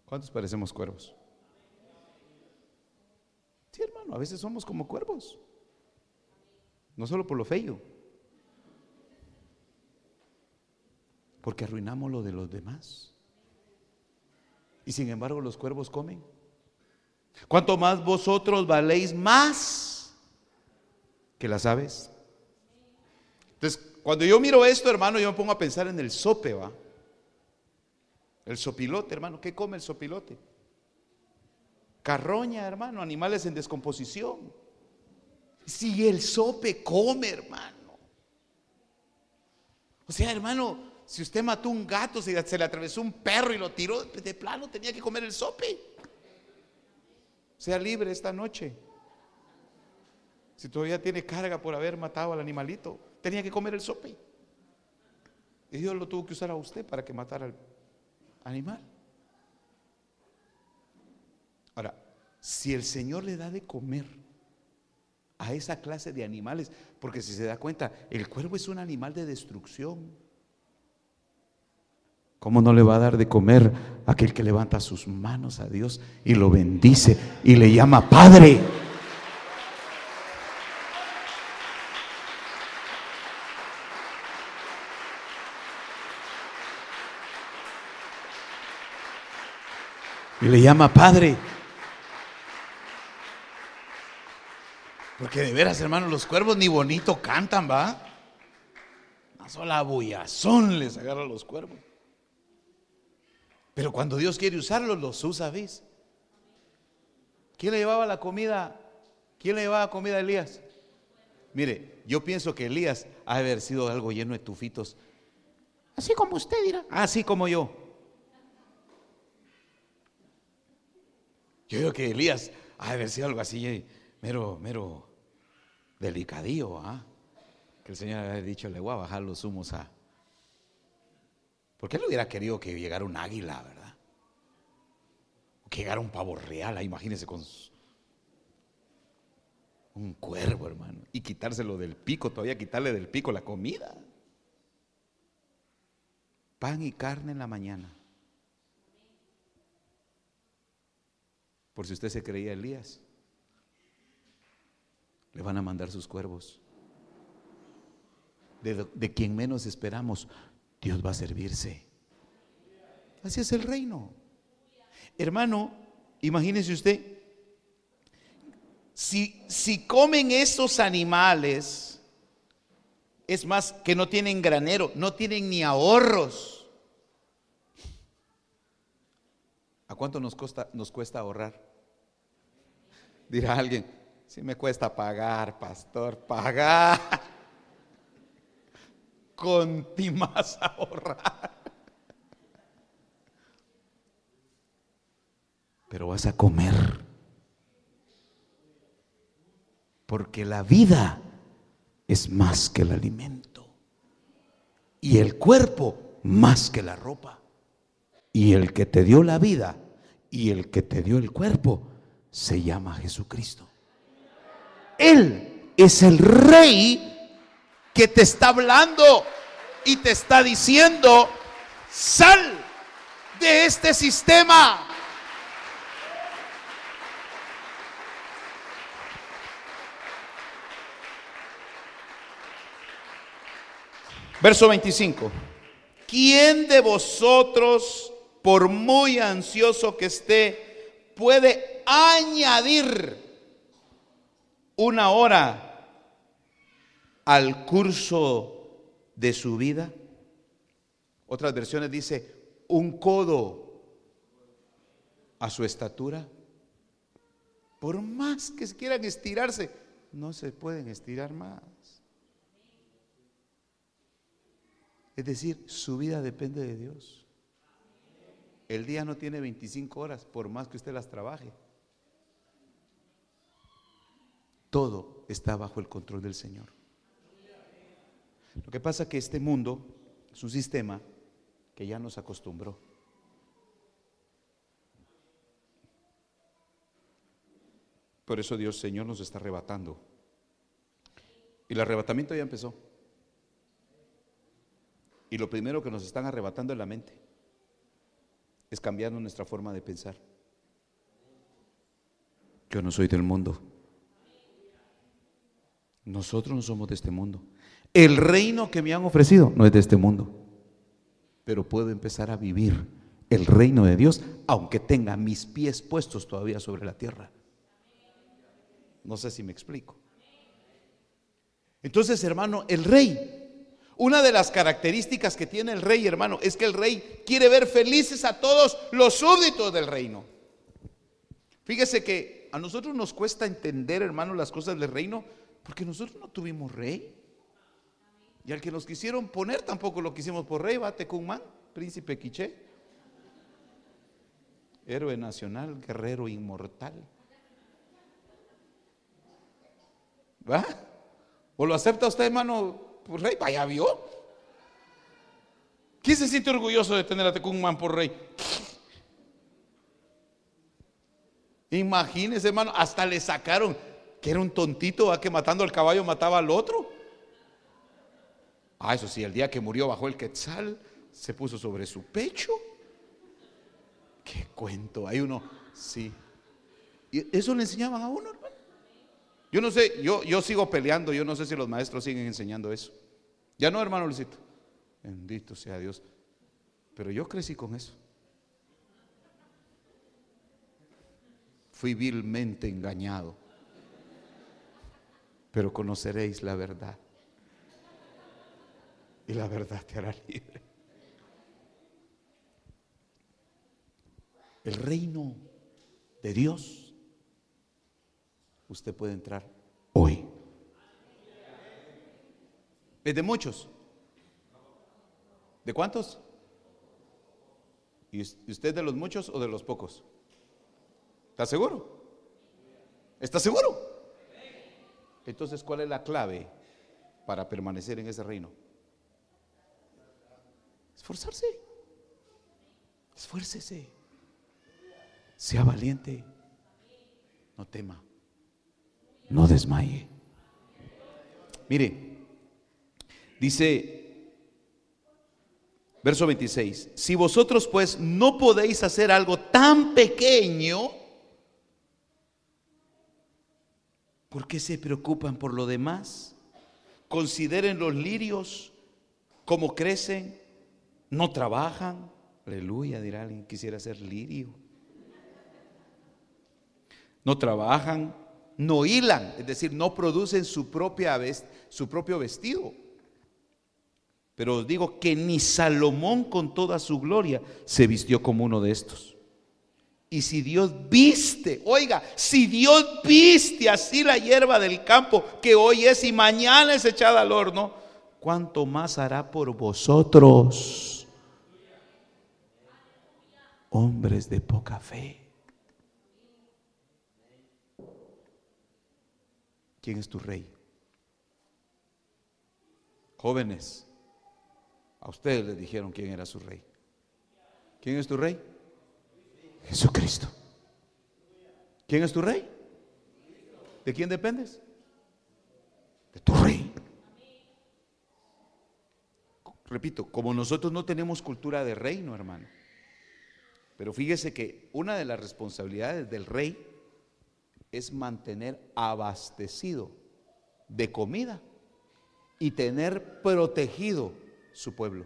¿Cuántos parecemos cuervos? Sí, hermano, a veces somos como cuervos. No solo por lo feo. Porque arruinamos lo de los demás y sin embargo los cuervos comen. ¿Cuánto más vosotros valéis más que las aves? Entonces, cuando yo miro esto, hermano, yo me pongo a pensar en el sope, ¿va? El sopilote, hermano, ¿qué come el sopilote? Carroña, hermano, animales en descomposición. Si el sope come, hermano. O sea, hermano, si usted mató un gato, si se le atravesó un perro y lo tiró, de plano tenía que comer el sope. Sea libre esta noche. Si todavía tiene carga por haber matado al animalito, tenía que comer el sope. Y Dios lo tuvo que usar a usted para que matara al animal. Ahora, si el Señor le da de comer a esa clase de animales, porque si se da cuenta, el cuervo es un animal de destrucción. ¿Cómo no le va a dar de comer aquel que levanta sus manos a Dios y lo bendice y le llama Padre? Y le llama Padre. Porque de veras, hermanos, los cuervos ni bonito cantan, ¿va? Una sola bullazón les agarra a los cuervos. Pero cuando Dios quiere usarlos, los usa, ¿ves? ¿Quién le llevaba la comida? ¿Quién le llevaba comida a Elías? Mire, yo pienso que Elías ha de haber sido algo lleno de tufitos. Así como usted dirá. Así como yo. Yo creo que Elías ha de haber sido algo así, mero, mero delicadillo, ¿ah? Que el Señor había dicho, le voy a bajar los humos a, porque él hubiera querido que llegara un águila, ¿verdad? O que llegara un pavo real, imagínense con un cuervo, hermano. Y quitárselo del pico, todavía quitarle del pico la comida. Pan y carne en la mañana. Por si usted se creía Elías, le van a mandar sus cuervos. De, de quien menos esperamos, Dios va a servirse. Así es el reino. Hermano, imagínese usted, si, si comen esos animales, es más, que no tienen granero, no tienen ni ahorros. ¿A cuánto nos, nos cuesta ahorrar? Dirá alguien, si me cuesta pagar, pastor, pagar con ti más ahorrar. Pero vas a comer. Porque la vida es más que el alimento. Y el cuerpo más que la ropa. Y el que te dio la vida y el que te dio el cuerpo se llama Jesucristo. Él es el rey que te está hablando y te está diciendo, sal de este sistema. Verso 25. ¿Quién de vosotros, por muy ansioso que esté, puede añadir una hora al curso de su vida? Otras versiones dice, un codo a su estatura. Por más que quieran estirarse, no se pueden estirar más. Es decir, su vida depende de Dios. El día no tiene 25 horas, por más que usted las trabaje. Todo está bajo el control del Señor. Lo que pasa es que este mundo es un sistema que ya nos acostumbró. Por eso Dios Señor nos está arrebatando. Y el arrebatamiento ya empezó. Y lo primero que nos están arrebatando es la mente. Es cambiando nuestra forma de pensar. Yo no soy del mundo. Nosotros no somos de este mundo. El reino que me han ofrecido no es de este mundo. Pero puedo empezar a vivir el reino de Dios aunque tenga mis pies puestos todavía sobre la tierra. No sé si me explico. Entonces, hermano, el rey una de las características que tiene el rey, hermano, es que el rey quiere ver felices a todos los súbditos del reino. Fíjese que a nosotros nos cuesta entender, hermano, las cosas del reino, porque nosotros no tuvimos rey. Y al que nos quisieron poner tampoco lo quisimos por rey, va man, príncipe quiché, héroe nacional, guerrero inmortal. ¿Va? ¿O lo acepta usted, hermano, por rey, vaya vio. ¿Quién se siente orgulloso de tener a Tecumán por rey? Imagínese, hermano, hasta le sacaron que era un tontito, que matando al caballo mataba al otro. Ah, eso sí, el día que murió bajo el quetzal, se puso sobre su pecho. Qué cuento, hay uno, sí. Y eso le enseñaban a uno, hermano. Yo no sé, yo, yo sigo peleando, yo no sé si los maestros siguen enseñando eso. Ya no, hermano Luisito. Bendito sea Dios. Pero yo crecí con eso. Fui vilmente engañado. Pero conoceréis la verdad. Y la verdad te hará libre. El reino de Dios usted puede entrar hoy. ¿Es de muchos? ¿De cuántos? ¿Y usted de los muchos o de los pocos? ¿Está seguro? ¿Está seguro? Entonces, ¿cuál es la clave para permanecer en ese reino? Esforzarse. Esfuércese. Sea valiente. No tema no desmaye. Mire, dice, verso 26, si vosotros pues no podéis hacer algo tan pequeño, ¿por qué se preocupan por lo demás? Consideren los lirios, cómo crecen, no trabajan. Aleluya, dirá alguien, quisiera ser lirio. No trabajan, no hilan, es decir, no producen su, propia su propio vestido. Pero os digo que ni Salomón con toda su gloria se vistió como uno de estos. Y si Dios viste, oiga, si Dios viste así la hierba del campo que hoy es y mañana es echada al horno, ¿cuánto más hará por vosotros, hombres de poca fe? ¿Quién es tu rey? Jóvenes, a ustedes les dijeron quién era su rey. ¿Quién es tu rey? Jesucristo. ¿Quién es tu rey? ¿De quién dependes? De tu rey. repito, como nosotros no tenemos cultura de reino, hermano. Pero fíjese que una de las responsabilidades del rey es mantener abastecido de comida y tener protegido su pueblo.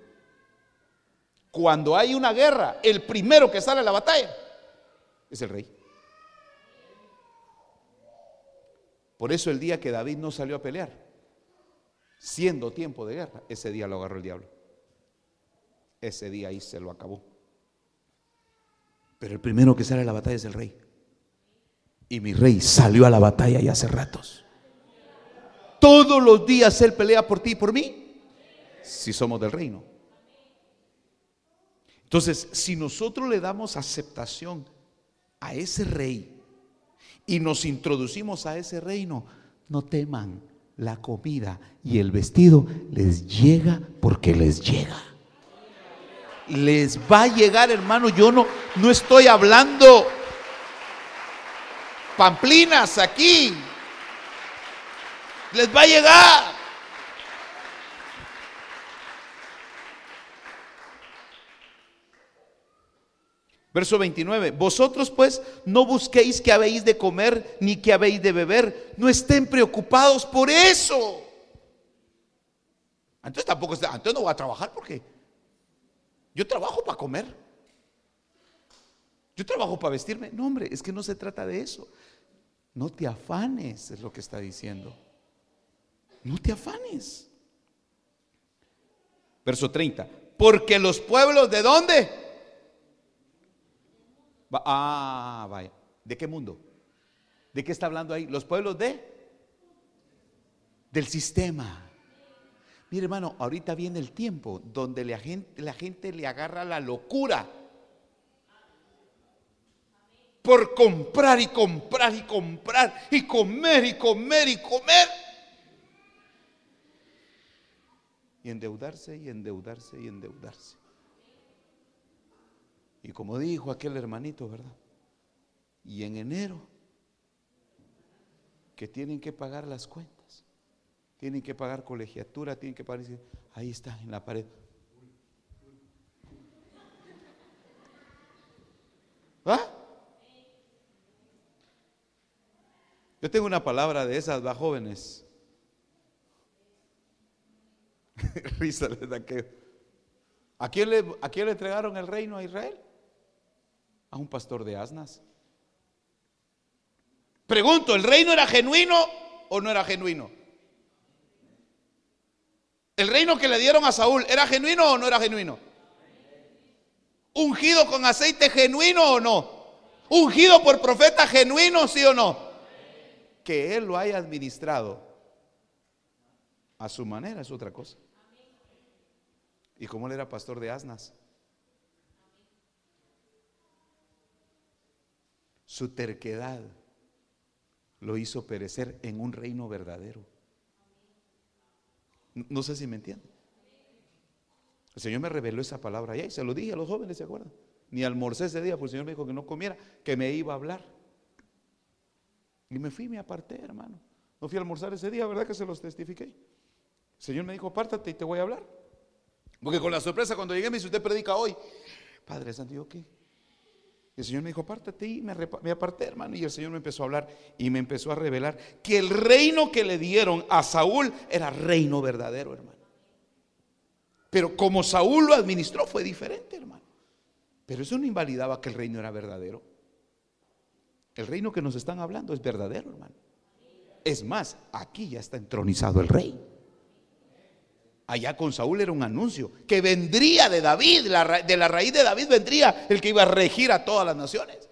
Cuando hay una guerra, el primero que sale a la batalla es el rey. Por eso el día que David no salió a pelear, siendo tiempo de guerra, ese día lo agarró el diablo. Ese día ahí se lo acabó. Pero el primero que sale a la batalla es el rey. Y mi rey salió a la batalla ya hace ratos. Todos los días Él pelea por ti y por mí. Si somos del reino. Entonces, si nosotros le damos aceptación a ese rey y nos introducimos a ese reino, no teman, la comida y el vestido les llega porque les llega. Les va a llegar, hermano, yo no, no estoy hablando pamplinas aquí. Les va a llegar. Verso 29, vosotros pues no busquéis que habéis de comer ni que habéis de beber, no estén preocupados por eso. Entonces tampoco, entonces no voy a trabajar porque yo trabajo para comer. Yo trabajo para vestirme. No, hombre, es que no se trata de eso. No te afanes, es lo que está diciendo. No te afanes. Verso 30. Porque los pueblos de dónde? Ah, vaya. ¿De qué mundo? ¿De qué está hablando ahí? Los pueblos de del sistema. Mire, hermano, ahorita viene el tiempo donde la gente, la gente le agarra la locura por comprar y comprar y comprar y comer y comer y comer. Y endeudarse y endeudarse y endeudarse. Y como dijo aquel hermanito, ¿verdad? Y en enero, que tienen que pagar las cuentas, tienen que pagar colegiatura, tienen que pagar, ahí está en la pared. ¿Ah? Yo tengo una palabra de esas, va jóvenes. Risa les da que. ¿A quién, le, ¿A quién le entregaron el reino a Israel? A un pastor de asnas. Pregunto, ¿el reino era genuino o no era genuino? ¿El reino que le dieron a Saúl era genuino o no era genuino? ¿Ungido con aceite genuino o no? ¿Ungido por profeta genuino, sí o no? Que él lo haya administrado a su manera es otra cosa. ¿Y cómo él era pastor de asnas? Su terquedad lo hizo perecer en un reino verdadero. No sé si me entienden. El Señor me reveló esa palabra allá y se lo dije a los jóvenes, ¿se acuerdan? Ni almorcé ese día, porque el Señor me dijo que no comiera, que me iba a hablar. Y me fui, me aparté, hermano. No fui a almorzar ese día, ¿verdad que se los testifiqué? El Señor me dijo, apártate y te voy a hablar. Porque con la sorpresa cuando llegué me dice, usted predica hoy. Padre Santo, ¿yo qué? El Señor me dijo, apártate y me, me, aparté, hermano. Y el Señor me empezó a hablar y me empezó a revelar que el reino que le dieron a Saúl era reino verdadero, hermano. Pero como Saúl lo administró fue diferente, hermano. Pero eso no invalidaba que el reino era verdadero. El reino que nos están hablando es verdadero, hermano. Es más, aquí ya está entronizado el rey. Allá con Saúl era un anuncio que vendría de David, de la raíz de David vendría el que iba a regir a todas las naciones,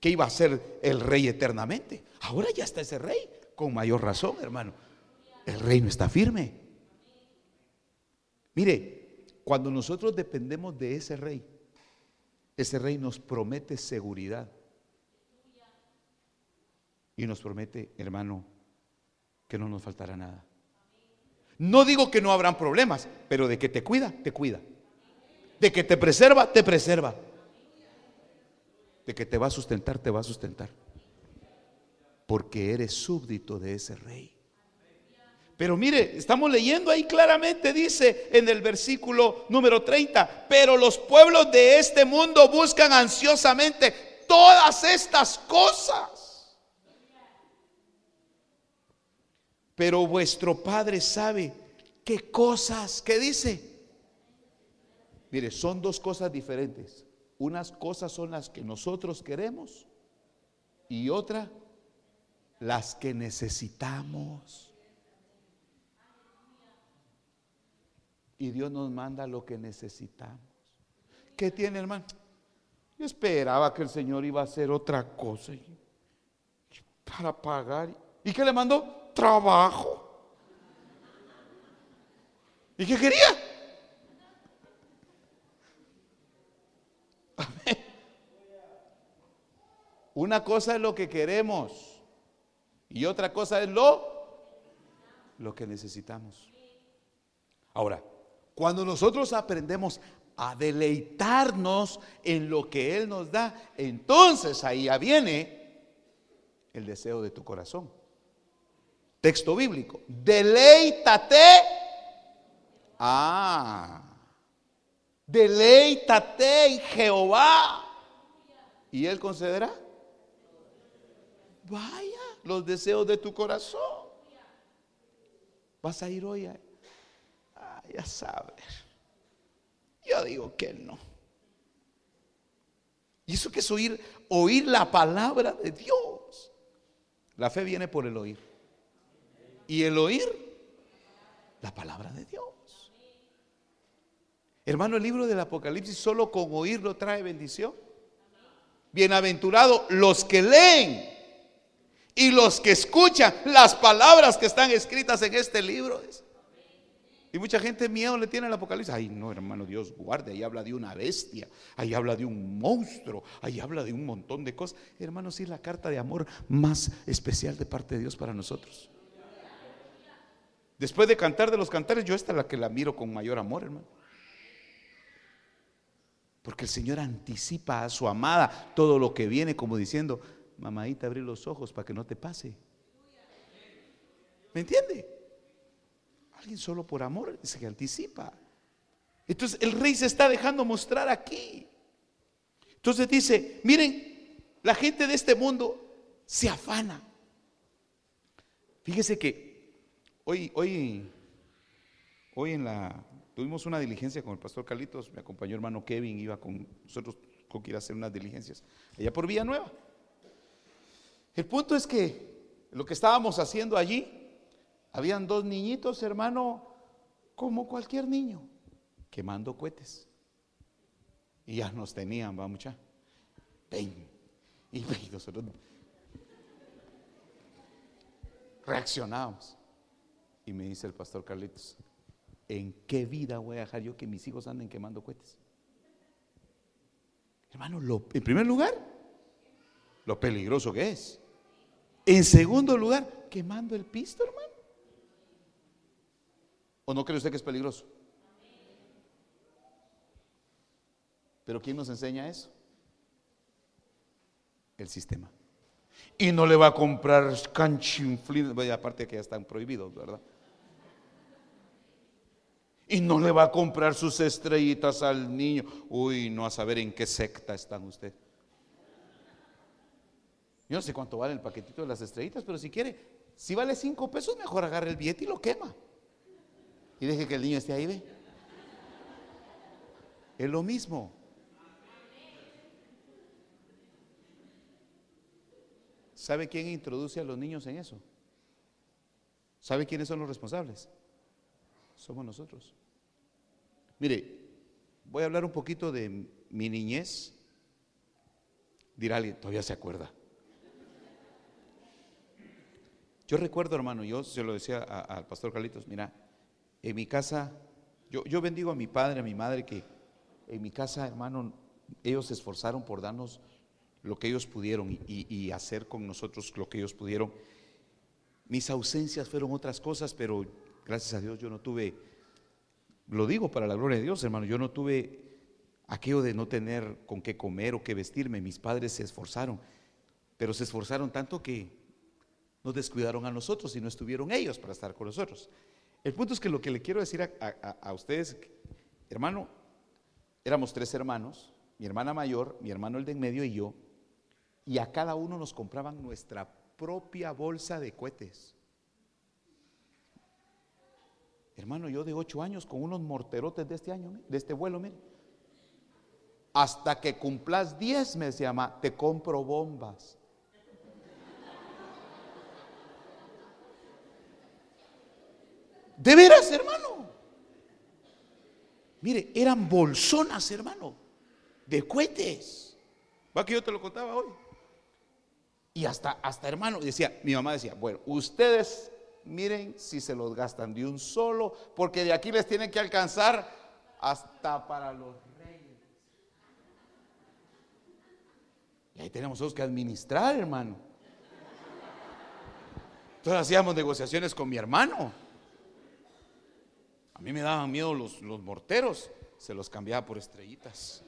que iba a ser el rey eternamente. Ahora ya está ese rey, con mayor razón, hermano. El reino está firme. Mire, cuando nosotros dependemos de ese rey, ese rey nos promete seguridad. Y nos promete, hermano, que no nos faltará nada. No digo que no habrán problemas, pero de que te cuida, te cuida. De que te preserva, te preserva. De que te va a sustentar, te va a sustentar. Porque eres súbdito de ese rey. Pero mire, estamos leyendo ahí claramente, dice en el versículo número 30, pero los pueblos de este mundo buscan ansiosamente todas estas cosas. Pero vuestro Padre sabe qué cosas, ¿qué dice? Mire, son dos cosas diferentes. Unas cosas son las que nosotros queremos y otra las que necesitamos. Y Dios nos manda lo que necesitamos. ¿Qué tiene, hermano? Yo esperaba que el Señor iba a hacer otra cosa para pagar. ¿Y qué le mandó? Trabajo. ¿Y qué quería? Una cosa es lo que queremos y otra cosa es lo lo que necesitamos. Ahora, cuando nosotros aprendemos a deleitarnos en lo que Él nos da, entonces ahí ya viene el deseo de tu corazón. Texto bíblico. Deleítate. Ah. Deleítate en Jehová. ¿Y Él concederá? Vaya, los deseos de tu corazón. Vas a ir hoy a ya saber. Yo digo que no. ¿Y eso que es oír? Oír la palabra de Dios. La fe viene por el oír. Y el oír, la palabra de Dios. Hermano, el libro del Apocalipsis solo con oírlo trae bendición. Bienaventurados los que leen y los que escuchan las palabras que están escritas en este libro. Y mucha gente miedo le tiene al Apocalipsis. Ay, no, hermano, Dios guarde. Ahí habla de una bestia, ahí habla de un monstruo, ahí habla de un montón de cosas. Hermano, sí la carta de amor más especial de parte de Dios para nosotros. Después de cantar de los cantares, yo esta es la que la miro con mayor amor, hermano. Porque el Señor anticipa a su amada todo lo que viene, como diciendo, mamadita, abrí los ojos para que no te pase. ¿Me entiende? Alguien solo por amor se anticipa. Entonces el rey se está dejando mostrar aquí. Entonces dice, miren, la gente de este mundo se afana. Fíjese que hoy, hoy, hoy en la, tuvimos una diligencia con el pastor Carlitos, me acompañó hermano Kevin, iba con nosotros con que a hacer unas diligencias allá por Villanueva. El punto es que lo que estábamos haciendo allí habían dos niñitos, hermano, como cualquier niño, quemando cohetes. Y ya nos tenían, va mucha. Ven. Y nosotros reaccionamos. Y me dice el pastor Carlitos, ¿en qué vida voy a dejar yo que mis hijos anden quemando cohetes? Hermano, en primer lugar, lo peligroso que es. En segundo lugar, quemando el pisto, hermano. ¿O no cree usted que es peligroso? Pero ¿quién nos enseña eso? El sistema. Y no le va a comprar canchinflines, aparte que ya están prohibidos, ¿verdad? Y no le va a comprar sus estrellitas al niño. Uy, no a saber en qué secta están usted. Yo no sé cuánto vale el paquetito de las estrellitas, pero si quiere, si vale cinco pesos, mejor agarre el billete y lo quema y deje que el niño esté ahí, ve. Es lo mismo. ¿Sabe quién introduce a los niños en eso? ¿Sabe quiénes son los responsables? Somos nosotros. Mire, voy a hablar un poquito de mi niñez. Dirá alguien, todavía se acuerda. Yo recuerdo, hermano, yo se lo decía al pastor Carlitos, mira, en mi casa, yo, yo bendigo a mi padre, a mi madre, que en mi casa, hermano, ellos se esforzaron por darnos lo que ellos pudieron y, hacer con nosotros lo que ellos pudieron. Mis ausencias fueron otras cosas, pero gracias a Dios yo no tuve, lo digo para la gloria de Dios, hermano, yo no tuve aquello de no tener con qué comer o qué vestirme. Mis padres se esforzaron, pero se esforzaron tanto que nos descuidaron a nosotros y no estuvieron ellos para estar con nosotros. El punto es que lo que le quiero decir a, ustedes, hermano, éramos tres hermanos, mi hermana mayor, mi hermano el de en medio y yo, y a cada uno nos compraban nuestra propia bolsa de cohetes. Hermano, yo de ocho años con unos morterotes de este año, de este vuelo, mire. Hasta que cumplas diez, me llama, te compro bombas. De veras, hermano. Mire, eran bolsonas, hermano, de cohetes. Va que yo te lo contaba hoy. Y hasta, hasta hermano, decía, mi mamá decía, bueno, ustedes miren si se los gastan de un solo, porque de aquí les tienen que alcanzar hasta para los reyes. Y ahí tenemos nosotros que administrar, hermano. Entonces hacíamos negociaciones con mi hermano. A mí me daban miedo los, los morteros, se los cambiaba por estrellitas.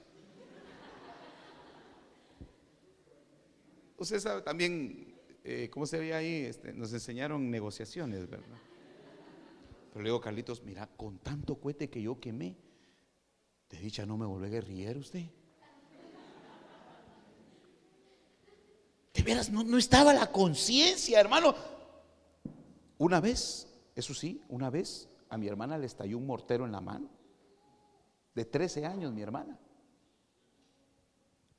Usted sabe también, eh, ¿cómo se veía ahí? Este, nos enseñaron negociaciones, ¿verdad? Pero le digo, Carlitos, mira, con tanto cohete que yo quemé, de dicha no me volví guerrillero usted. De veras, no, no estaba la conciencia, hermano. Una vez, eso sí, una vez a mi hermana le estalló un mortero en la mano. De 13 años, mi hermana.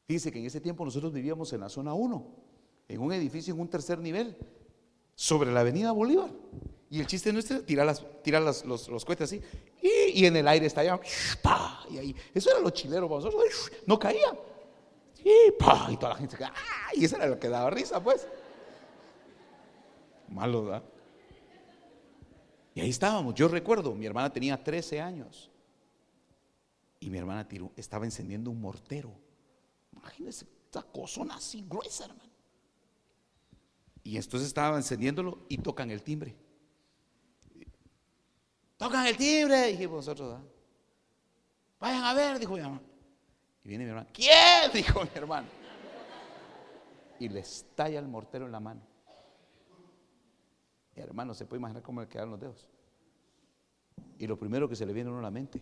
Dice que en ese tiempo nosotros vivíamos en la zona 1, en un edificio en un tercer nivel, sobre la avenida Bolívar. Y el chiste nuestro es tirar, las, tirar los, los, cohetes así. Y, en el aire estallaba. Y eso era lo chilero para nosotros. No caía. Y, y toda la gente se Y eso era lo que daba risa, pues. Malo, ¿verdad? Y ahí estábamos. Yo recuerdo, mi hermana tenía 13 años. Y mi hermana estaba encendiendo un mortero. Imagínense, esta cosona así gruesa, hermano. Y entonces estaba encendiéndolo y tocan el timbre. Tocan el timbre, dijimos nosotros. Vayan a ver, dijo mi hermano. Y viene mi hermano. ¿Quién? Dijo mi hermano. Y le estalla el mortero en la mano. Hermano, se puede imaginar cómo le quedaron los dedos. Y lo primero que se le viene a uno a la mente,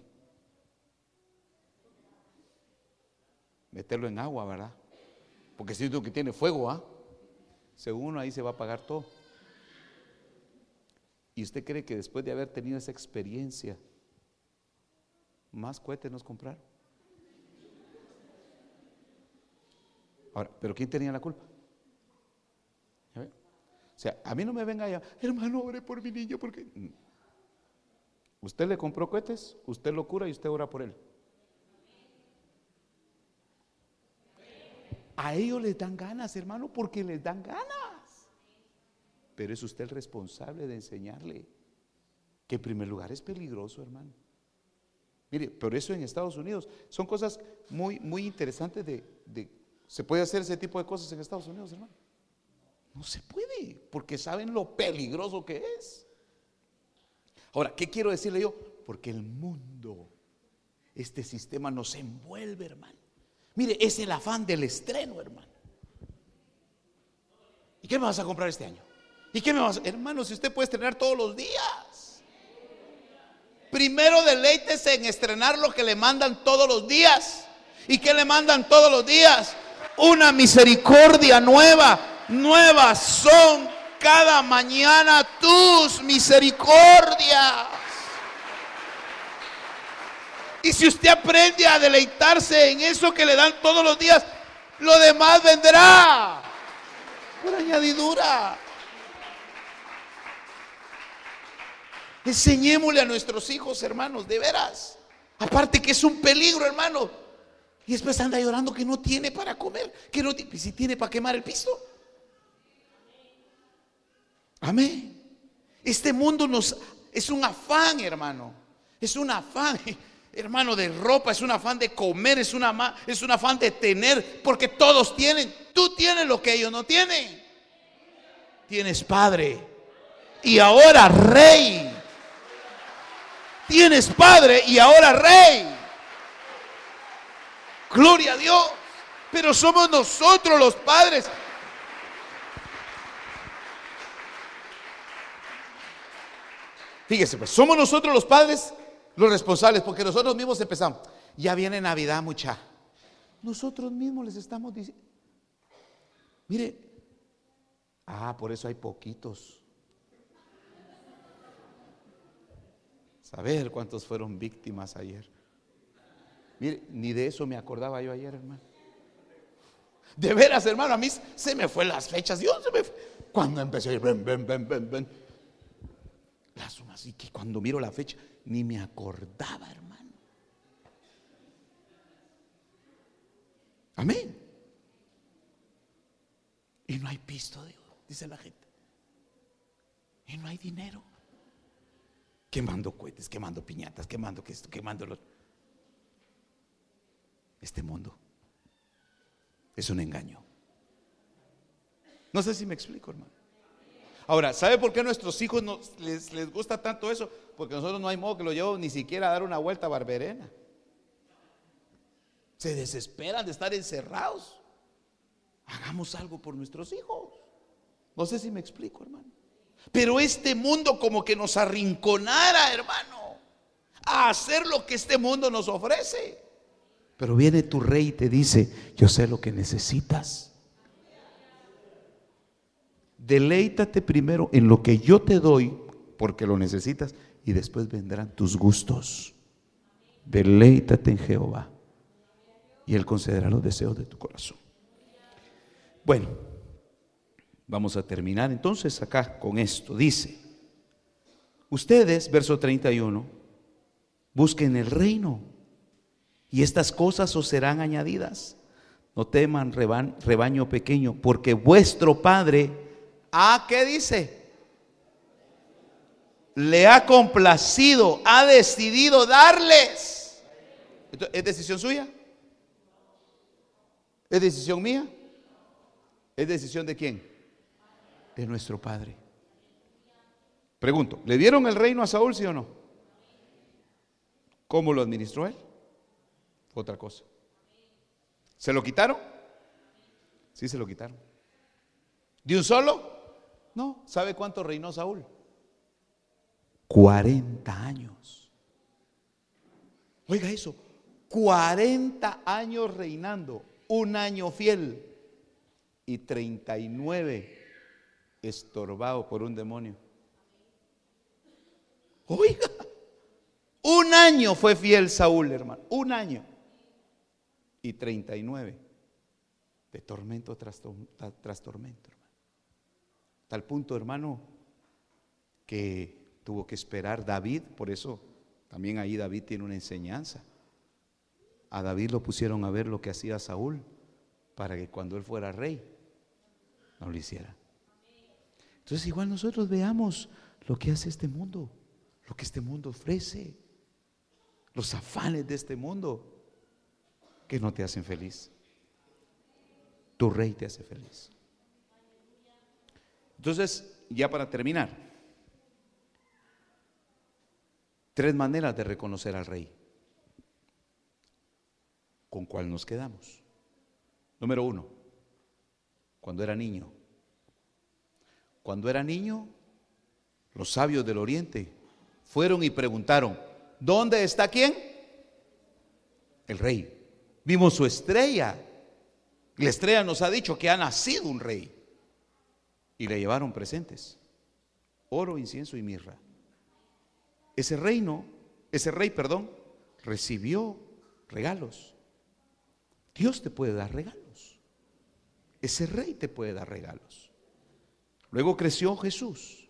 meterlo en agua, ¿verdad? Porque si tú que tiene fuego, ¿ah? Según ahí se va a apagar todo. ¿Y usted cree que después de haber tenido esa experiencia, más cohetes nos compraron? Ahora, ¿pero quién tenía la culpa? O sea, a mí no me venga ya, hermano, ore por mi niño porque... Mm. Usted le compró cohetes, usted lo cura y usted ora por él. A ellos les dan ganas, hermano, porque les dan ganas. Pero es usted el responsable de enseñarle que en primer lugar es peligroso, hermano. Mire, por eso en Estados Unidos son cosas muy, muy interesantes de, de, se puede hacer ese tipo de cosas en Estados Unidos, hermano. No se puede, porque saben lo peligroso que es. Ahora, ¿qué quiero decirle yo? Porque el mundo, este sistema nos envuelve, hermano. Mire, es el afán del estreno, hermano. ¿Y qué me vas a comprar este año? ¿Y qué me vas a... Hermano, si usted puede estrenar todos los días. Primero deleítese en estrenar lo que le mandan todos los días. ¿Y qué le mandan todos los días? Una misericordia nueva nuevas son cada mañana tus misericordias. Y si usted aprende a deleitarse en eso que le dan todos los días, lo demás vendrá por añadidura. Enseñémosle a nuestros hijos, hermanos, de veras. Aparte que es un peligro, hermano. Y después anda llorando que no tiene para comer, que no tiene, si tiene para quemar el piso. Amén. Este mundo nos es un afán, hermano. Es un afán, hermano, de ropa, es un afán de comer, es, una, es un afán de tener, porque todos tienen. Tú tienes lo que ellos no tienen. Tienes padre. Y ahora rey. Tienes padre y ahora rey. Gloria a Dios. Pero somos nosotros los padres Fíjese, pues somos nosotros los padres los responsables, porque nosotros mismos empezamos. Ya viene Navidad, mucha. Nosotros mismos les estamos diciendo. Mire, ah, por eso hay poquitos. Saber cuántos fueron víctimas ayer. Mire, ni de eso me acordaba yo ayer, hermano. De veras, hermano, a mí se me fue las fechas. Dios se me fue. Cuando empecé a ir, ven, ven, ven, ven, ven. Las así que cuando miro la fecha, ni me acordaba, hermano. Amén. Y no hay pisto, dice la gente. Y no hay dinero. Quemando cohetes, quemando piñatas, quemando esto, quemando lo. Este mundo es un engaño. No sé si me explico, hermano. Ahora, ¿sabe por qué a nuestros hijos les, les, gusta tanto eso? Porque nosotros no hay modo que lo llevo ni siquiera a dar una vuelta a barberena. Se desesperan de estar encerrados. Hagamos algo por nuestros hijos. No sé si me explico, hermano. Pero este mundo como que nos arrinconara, hermano, a hacer lo que este mundo nos ofrece. Pero viene tu rey y te dice, yo sé lo que necesitas. Deleítate primero en lo que yo te doy, porque lo necesitas, y después vendrán tus gustos. Deleítate en Jehová, y Él concederá los deseos de tu corazón. Bueno, vamos a terminar entonces acá con esto. Dice, ustedes, verso 31, busquen el reino y estas cosas os serán añadidas. No teman rebaño pequeño, porque vuestro Padre, ¿a qué dice? Le ha complacido, ha decidido darles. ¿Es decisión suya? ¿Es decisión mía? ¿Es decisión de quién? De nuestro Padre. Pregunto, ¿le dieron el reino a Saúl, sí o no? ¿Cómo lo administró él? otra cosa. ¿Se lo quitaron? Sí, se lo quitaron. ¿De un solo? No. ¿Sabe cuánto reinó Saúl? 40 años. Oiga eso, 40 años reinando, un año fiel y 39 estorbado por un demonio. Oiga, un año fue fiel Saúl, hermano, un año y 39 de tormento tras, tormento, hermano. Tal punto, hermano, que tuvo que esperar David, por eso también ahí David tiene una enseñanza. A David lo pusieron a ver lo que hacía Saúl para que cuando él fuera rey no lo hiciera. Entonces igual nosotros veamos lo que hace este mundo, lo que este mundo ofrece, los afanes de este mundo que no te hacen feliz. Tu rey te hace feliz. Entonces, ya para terminar, tres maneras de reconocer al rey. ¿Con cuál nos quedamos? Número uno, cuando era niño. Cuando era niño, los sabios del oriente fueron y preguntaron, ¿dónde está quién? El rey. Vimos su estrella. La estrella nos ha dicho que ha nacido un rey. Y le llevaron presentes. Oro, incienso y mirra. Ese reino, ese rey, perdón, recibió regalos. Dios te puede dar regalos. Ese rey te puede dar regalos. Luego creció Jesús.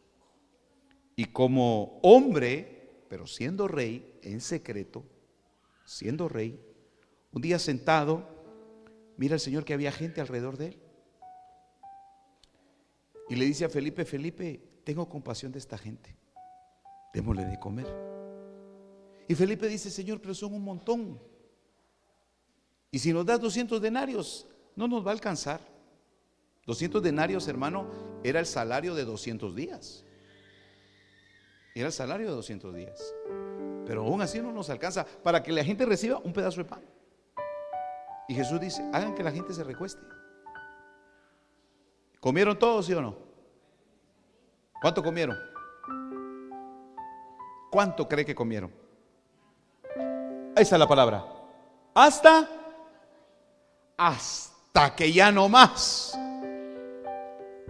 Y como hombre, pero siendo rey en secreto, siendo rey, un día sentado, mira el Señor que había gente alrededor de él. Y le dice a Felipe, Felipe, tengo compasión de esta gente. Démosle de comer. Y Felipe dice, Señor, pero son un montón. Y si nos das 200 denarios, no nos va a alcanzar. 200 denarios, hermano, era el salario de 200 días. Era el salario de 200 días. Pero aún así no nos alcanza para que la gente reciba un pedazo de pan. Y Jesús dice, hagan que la gente se recueste. ¿Comieron todos, sí o no? ¿Cuánto comieron? ¿Cuánto cree que comieron? Esa es la palabra. Hasta, hasta que ya no más.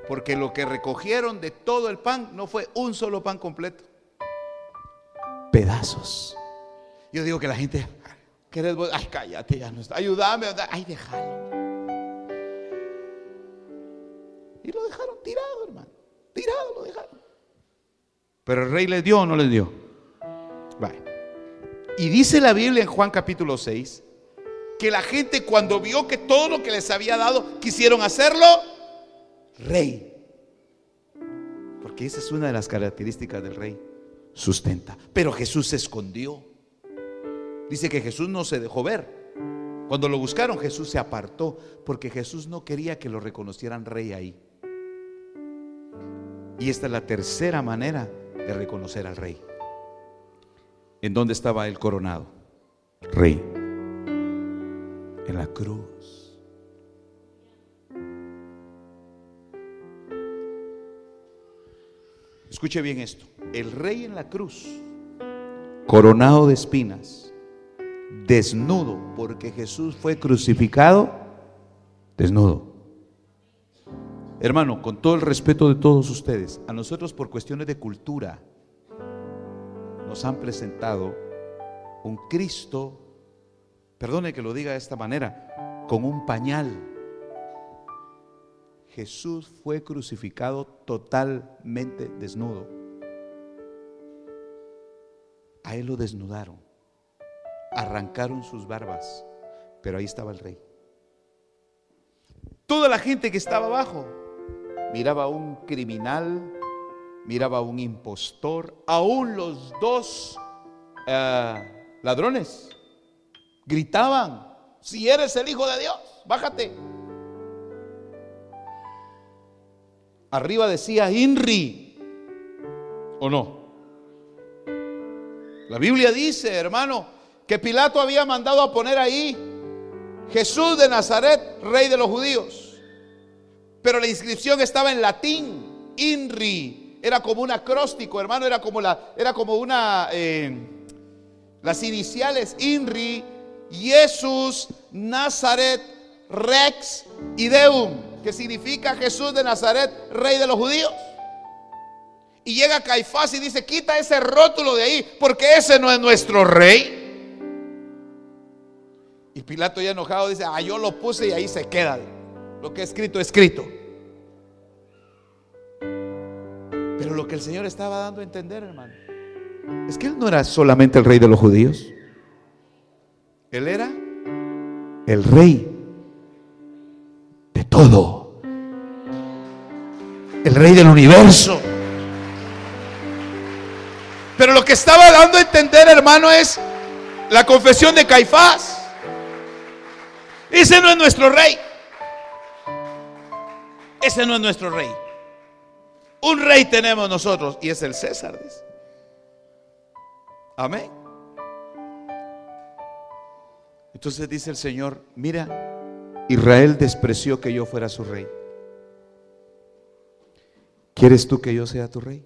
Porque lo que recogieron de todo el pan no fue un solo pan completo. Pedazos. Yo digo que la gente, Ay, cállate, ya no está. Ayúdame. Ay, déjalo. Y lo dejaron tirado, hermano. Tirado lo dejaron. Pero el rey le dio o no le dio. Y dice la Biblia en Juan capítulo 6 que la gente cuando vio que todo lo que les había dado quisieron hacerlo rey. Porque esa es una de las características del rey. Sustenta. Pero Jesús se escondió. Dice que Jesús no se dejó ver. Cuando lo buscaron, Jesús se apartó porque Jesús no quería que lo reconocieran rey ahí. Y esta es la tercera manera de reconocer al rey. ¿En dónde estaba él coronado? Rey. En la cruz. Escuche bien esto. El rey en la cruz, coronado de espinas, desnudo, porque Jesús fue crucificado desnudo. Hermano, con todo el respeto de todos ustedes, a nosotros por cuestiones de cultura, nos han presentado un Cristo, perdone que lo diga de esta manera, con un pañal. Jesús fue crucificado totalmente desnudo. A él lo desnudaron, arrancaron sus barbas, pero ahí estaba el rey. Toda la gente que estaba abajo miraba a un criminal miraba a un impostor, aún los dos eh, ladrones gritaban, si eres el Hijo de Dios, bájate. Arriba decía Inri, ¿o no? La Biblia dice, hermano, que Pilato había mandado a poner ahí Jesús de Nazaret, rey de los judíos. Pero la inscripción estaba en latín, Inri, era como un acróstico, hermano, era como, la, era como una, eh, las iniciales INRI, Jesús, Nazaret, Rex y Deum, que significa Jesús de Nazaret, rey de los judíos. Y llega Caifás y dice, quita ese rótulo de ahí, porque ese no es nuestro rey. Y Pilato ya enojado dice, ah, yo lo puse y ahí se queda. Lo que he escrito, escrito. Pero lo que el Señor estaba dando a entender, hermano, es que Él no era solamente el rey de los judíos. Él era el rey de todo. El rey del universo. Pero lo que estaba dando a entender, hermano, es la confesión de Caifás. Ese no es nuestro rey. Ese no es nuestro rey. Un rey tenemos nosotros y es el César. Amén. Entonces dice el Señor, mira, Israel despreció que yo fuera su rey. ¿Quieres tú que yo sea tu rey?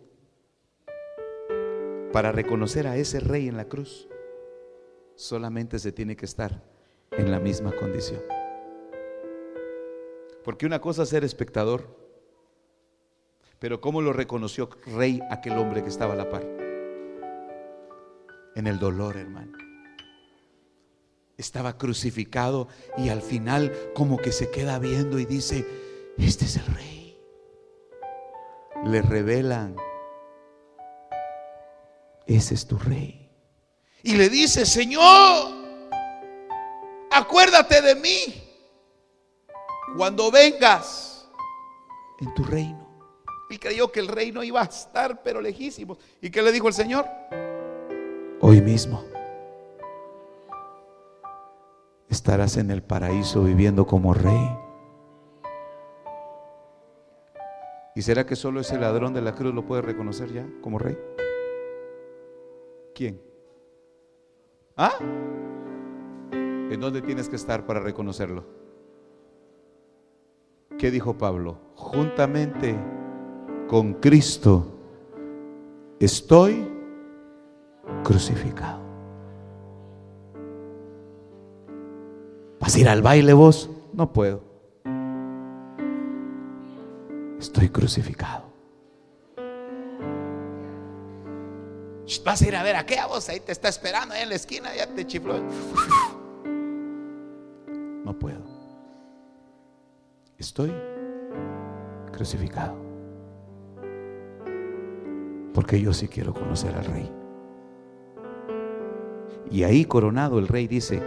Para reconocer a ese rey en la cruz, solamente se tiene que estar en la misma condición. Porque una cosa es ser espectador pero ¿cómo lo reconoció rey aquel hombre que estaba a la par? En el dolor, hermano. Estaba crucificado y al final como que se queda viendo y dice, este es el rey. Le revelan, ese es tu rey. Y le dice, Señor, acuérdate de mí cuando vengas en tu reino. Y creyó que el reino iba a estar, pero lejísimo. ¿Y qué le dijo el Señor? Hoy mismo estarás en el paraíso viviendo como rey. ¿Y será que solo ese ladrón de la cruz lo puede reconocer ya como rey? ¿Quién? ¿Ah? ¿En dónde tienes que estar para reconocerlo? ¿Qué dijo Pablo? Juntamente con Cristo estoy crucificado. ¿Vas a ir al baile vos? No puedo. Estoy crucificado. Vas a ir a ver a qué a vos ahí te está esperando ahí en la esquina, ya te chifló. No puedo. Estoy crucificado. Porque yo sí quiero conocer al rey. Y ahí coronado el rey dice,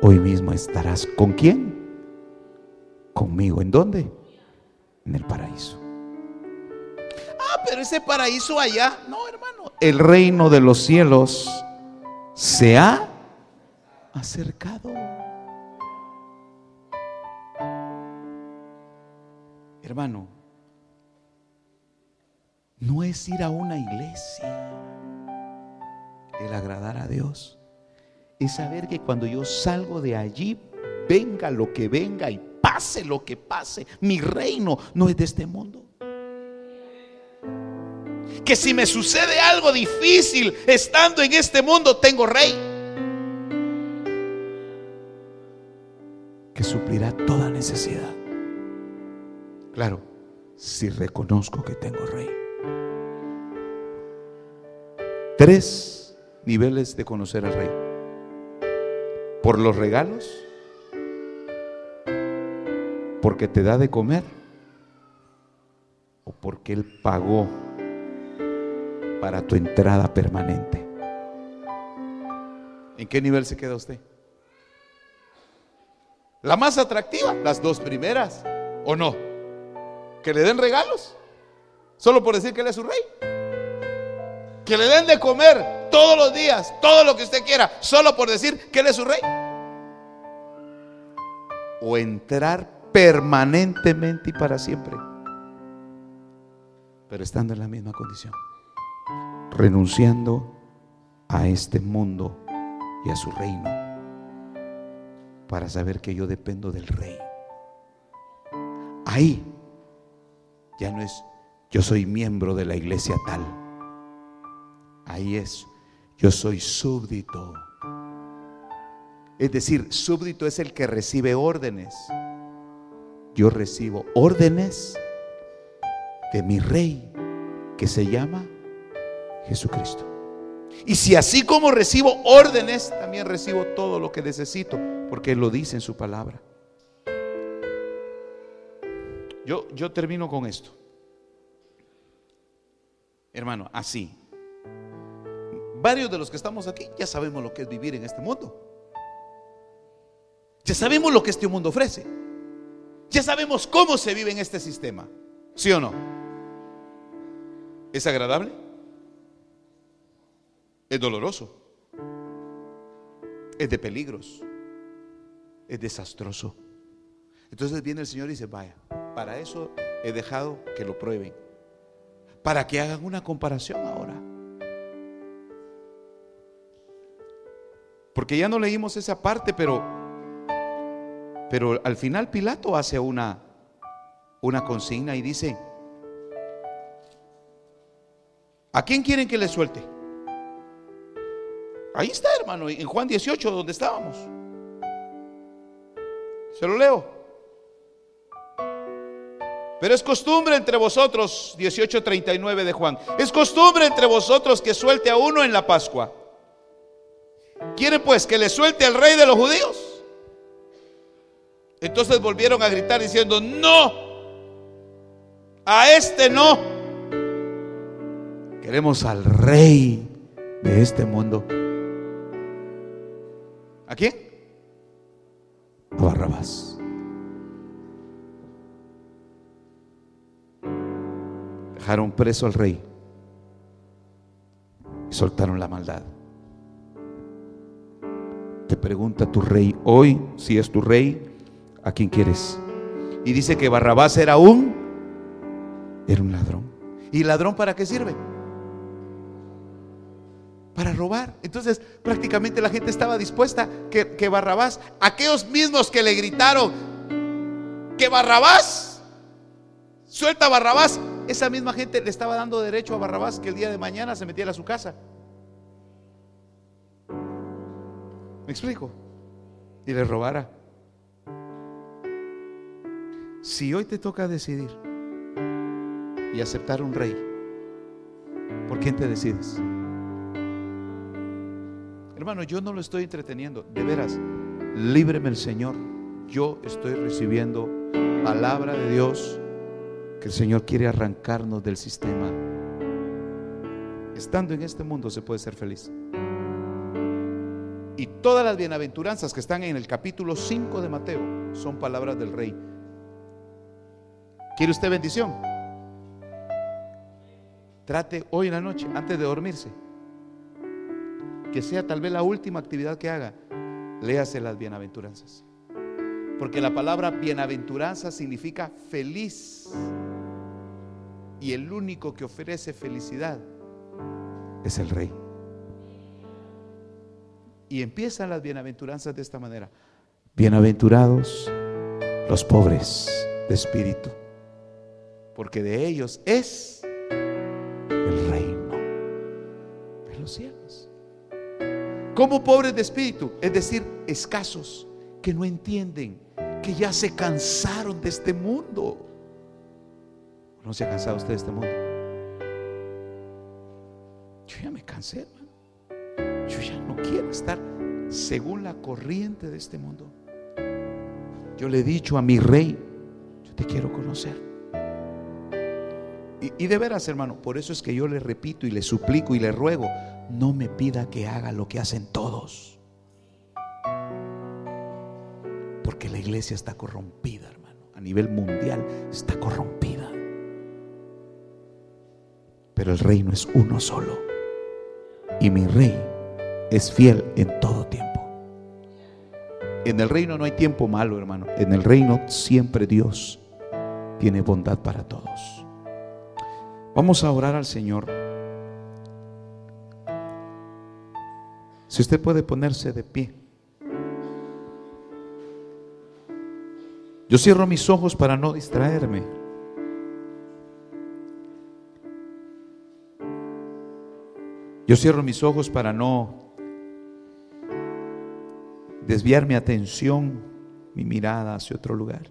hoy mismo estarás con quién? Conmigo. ¿En dónde? En el paraíso. Ah, pero ese paraíso allá, no hermano. El reino de los cielos se ha acercado. Hermano, no es ir a una iglesia el agradar a Dios. Es saber que cuando yo salgo de allí, venga lo que venga y pase lo que pase, mi reino no es de este mundo. Que si me sucede algo difícil estando en este mundo, tengo rey. Que suplirá toda necesidad. Claro, si reconozco que tengo rey. Tres niveles de conocer al rey. Por los regalos, porque te da de comer o porque Él pagó para tu entrada permanente. ¿En qué nivel se queda usted? La más atractiva, las dos primeras, ¿o no? Que le den regalos, solo por decir que Él es su rey. Que le den de comer todos los días, todo lo que usted quiera, solo por decir que Él es su rey. O entrar permanentemente y para siempre, pero estando en la misma condición, renunciando a este mundo y a su reino, para saber que yo dependo del rey. Ahí ya no es yo soy miembro de la iglesia tal. Ahí es yo soy súbdito. Es decir, súbdito es el que recibe órdenes. Yo recibo órdenes de mi rey que se llama Jesucristo. Y si así como recibo órdenes, también recibo todo lo que necesito, porque lo dice en su palabra. Yo, yo termino con esto. Hermano, así. Varios de los que estamos aquí ya sabemos lo que es vivir en este mundo. Ya sabemos lo que este mundo ofrece. Ya sabemos cómo se vive en este sistema. ¿Sí o no? ¿Es agradable? Es doloroso. Es de peligros. Es desastroso. Entonces viene el Señor y dice, vaya, para eso he dejado que lo prueben. Para que hagan una comparación Porque ya no leímos esa parte, pero, pero al final Pilato hace una, una consigna y dice, ¿a quién quieren que le suelte? Ahí está, hermano, en Juan 18, donde estábamos. Se lo leo. Pero es costumbre entre vosotros, 18:39 de Juan, es costumbre entre vosotros que suelte a uno en la Pascua. ¿Quieren pues que le suelte al rey de los judíos? Entonces volvieron a gritar diciendo, no, a este no. Queremos al rey de este mundo. ¿A quién? A Barrabás. Dejaron preso al rey y soltaron la maldad. Te pregunta tu rey hoy, si es tu rey, ¿a quién quieres? Y dice que Barrabás era un, era un ladrón. ¿Y ladrón para qué sirve? Para robar. Entonces prácticamente la gente estaba dispuesta que, que Barrabás, aquellos mismos que le gritaron, que Barrabás, suelta a Barrabás, esa misma gente le estaba dando derecho a Barrabás que el día de mañana se metiera a su casa. ¿Me explico? Y le robara. Si hoy te toca decidir y aceptar un rey, ¿por quién te decides? Hermano, yo no lo estoy entreteniendo, de veras, líbreme el Señor. Yo estoy recibiendo palabra de Dios que el Señor quiere arrancarnos del sistema. Estando en este mundo se puede ser feliz. Y todas las bienaventuranzas que están en el capítulo 5 de Mateo son palabras del rey. ¿Quiere usted bendición? Trate hoy en la noche, antes de dormirse, que sea tal vez la última actividad que haga, léase las bienaventuranzas. Porque la palabra bienaventuranza significa feliz. Y el único que ofrece felicidad es el rey. Y empiezan las bienaventuranzas de esta manera. Bienaventurados los pobres de espíritu, porque de ellos es el reino de los cielos. Como pobres de espíritu, es decir, escasos, que no entienden, que ya se cansaron de este mundo. ¿No se ha cansado usted de este mundo? Yo ya me cansé, hermano. Yo ya quiero estar según la corriente de este mundo. Yo le he dicho a mi rey, yo te quiero conocer. Y, y, de veras, hermano, por eso es que yo le repito y le suplico y le ruego, no me pida que haga lo que hacen todos. Porque la iglesia está corrompida, hermano. A nivel mundial está corrompida. Pero el reino es uno solo. Y mi rey es fiel en todo tiempo. En el reino no hay tiempo malo, hermano. En el reino siempre Dios tiene bondad para todos. Vamos a orar al Señor. Si usted puede ponerse de pie. Yo cierro mis ojos para no distraerme. Yo cierro mis ojos para no desviar mi atención, mi mirada hacia otro lugar.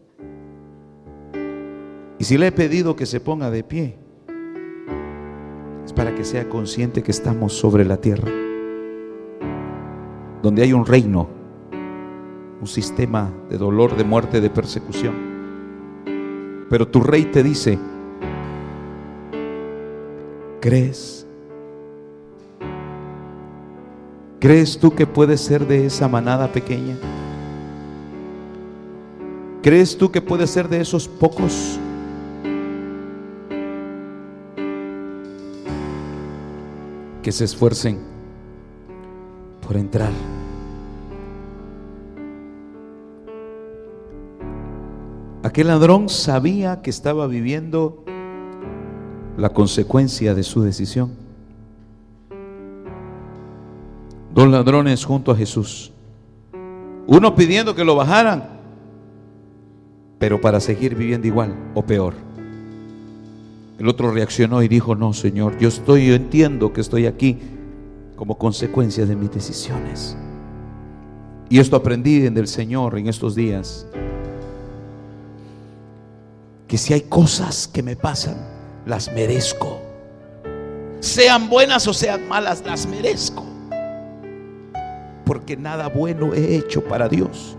Y si le he pedido que se ponga de pie, es para que sea consciente que estamos sobre la tierra, donde hay un reino, un sistema de dolor, de muerte, de persecución. Pero tu rey te dice, ¿crees? ¿Crees tú que puedes ser de esa manada pequeña? ¿Crees tú que puedes ser de esos pocos? Que se esfuercen por entrar. Aquel ladrón sabía que estaba viviendo la consecuencia de su decisión. Dos ladrones junto a Jesús. Uno pidiendo que lo bajaran, pero para seguir viviendo igual o peor. El otro reaccionó y dijo, no, Señor, yo estoy, yo entiendo que estoy aquí como consecuencia de mis decisiones. Y esto aprendí del Señor en estos días. Que si hay cosas que me pasan, las merezco. Sean buenas o sean malas, las merezco. Porque nada bueno he hecho para Dios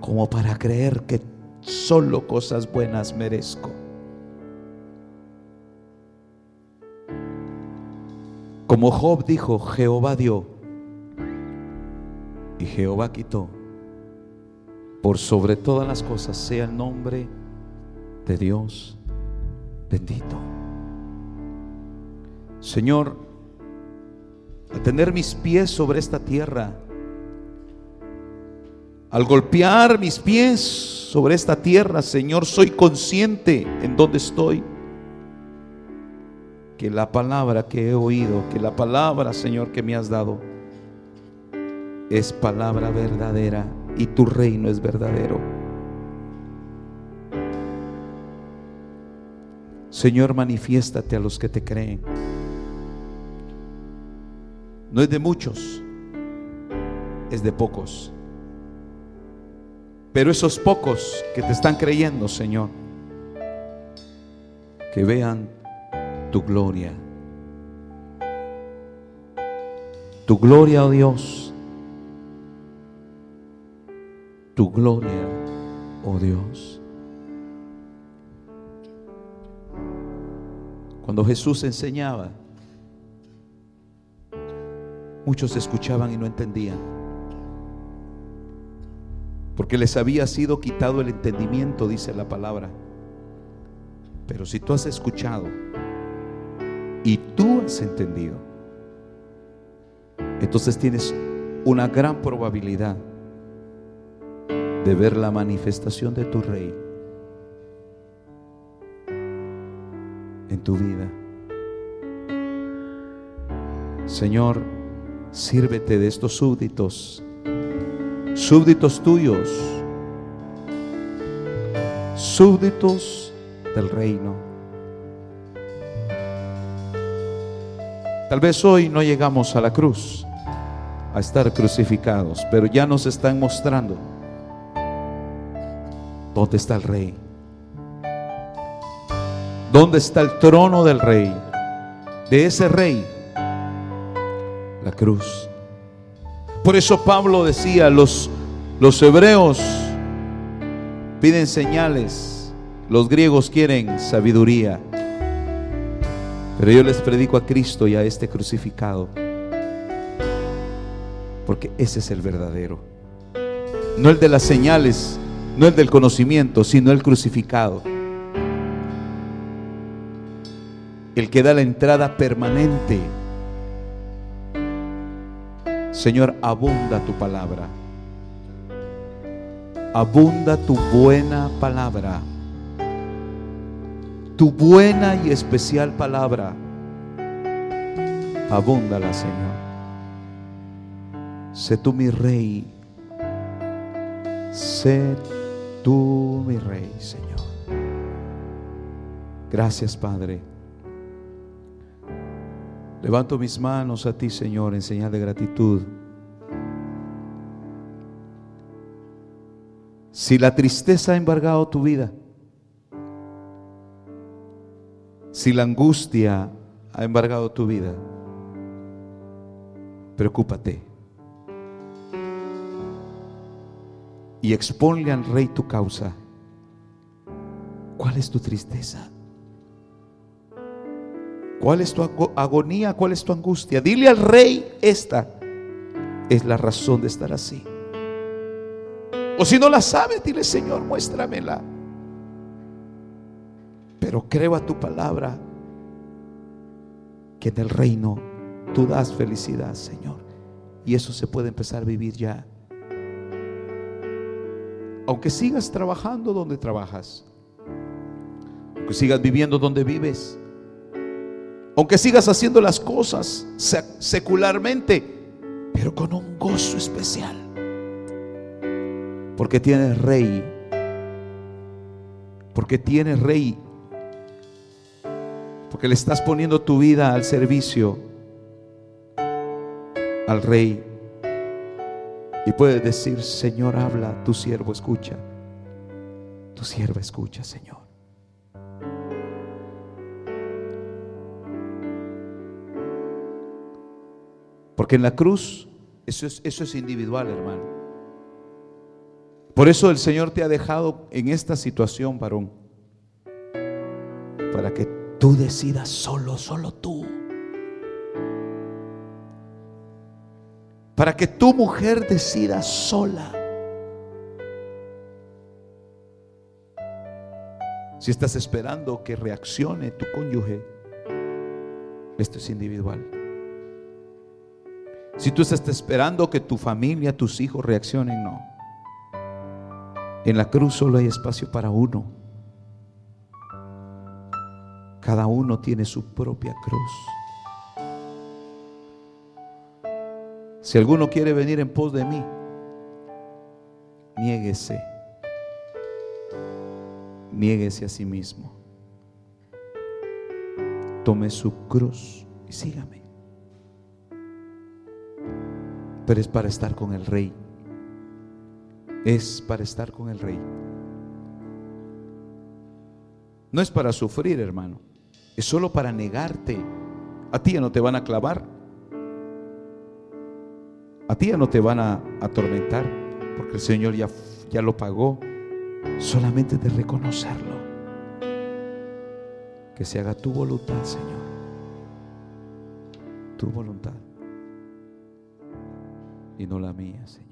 como para creer que solo cosas buenas merezco. Como Job dijo, Jehová dio y Jehová quitó. Por sobre todas las cosas sea el nombre de Dios bendito. Señor, al tener mis pies sobre esta tierra, al golpear mis pies sobre esta tierra, Señor, soy consciente en dónde estoy. Que la palabra que he oído, que la palabra, Señor, que me has dado, es palabra verdadera y tu reino es verdadero. Señor, manifiéstate a los que te creen. No es de muchos, es de pocos. Pero esos pocos que te están creyendo, Señor, que vean tu gloria. Tu gloria, oh Dios. Tu gloria, oh Dios. Cuando Jesús enseñaba, muchos escuchaban y no entendían. Porque les había sido quitado el entendimiento, dice la palabra. Pero si tú has escuchado y tú has entendido, entonces tienes una gran probabilidad de ver la manifestación de tu rey en tu vida. Señor, sírvete de estos súbditos, súbditos tuyos, súbditos del reino. Tal vez hoy no llegamos a la cruz, a estar crucificados, pero ya nos están mostrando dónde está el rey. ¿Dónde está el trono del rey? De ese rey, la cruz. Por eso Pablo decía, los, los hebreos piden señales, los griegos quieren sabiduría. Pero yo les predico a Cristo y a este crucificado. Porque ese es el verdadero. No el de las señales, no el del conocimiento, sino el crucificado. el que da la entrada permanente. Señor, abunda tu palabra. Abunda tu buena palabra. Tu buena y especial palabra. Abúndala, Señor. Sé tú mi rey. Sé tú mi rey, Señor. Gracias, Padre. Levanto mis manos a ti, Señor, en señal de gratitud. Si la tristeza ha embargado tu vida, si la angustia ha embargado tu vida, preocúpate y exponle al rey tu causa. ¿Cuál es tu tristeza? ¿Cuál es tu agonía? ¿Cuál es tu angustia? Dile al rey, esta es la razón de estar así. O si no la sabes, dile, Señor, muéstramela. Pero creo a tu palabra que en el reino tú das felicidad, Señor. Y eso se puede empezar a vivir ya. Aunque sigas trabajando donde trabajas, aunque sigas viviendo donde vives, aunque sigas haciendo las cosas secularmente, pero con un gozo especial. Porque tienes rey. Porque tienes rey. Porque le estás poniendo tu vida al servicio al rey. Y puedes decir, Señor, habla, tu siervo escucha. Tu sierva escucha, Señor. Porque en la cruz eso es, eso es individual, hermano. Por eso el Señor te ha dejado en esta situación, varón. Para que tú decidas solo, solo tú. Para que tu mujer decida sola. Si estás esperando que reaccione tu cónyuge, esto es individual. Si tú estás esperando que tu familia, tus hijos reaccionen, no. En la cruz solo hay espacio para uno. Cada uno tiene su propia cruz. Si alguno quiere venir en pos de mí, niéguese. Niéguese a sí mismo. Tome su cruz y sígame. Pero es para estar con el rey. Es para estar con el rey. No es para sufrir, hermano. Es solo para negarte. A ti ya no te van a clavar. A ti ya no te van a atormentar. Porque el Señor ya, ya lo pagó. Solamente de reconocerlo. Que se haga tu voluntad, Señor. Tu voluntad. Y no la mía, Señor.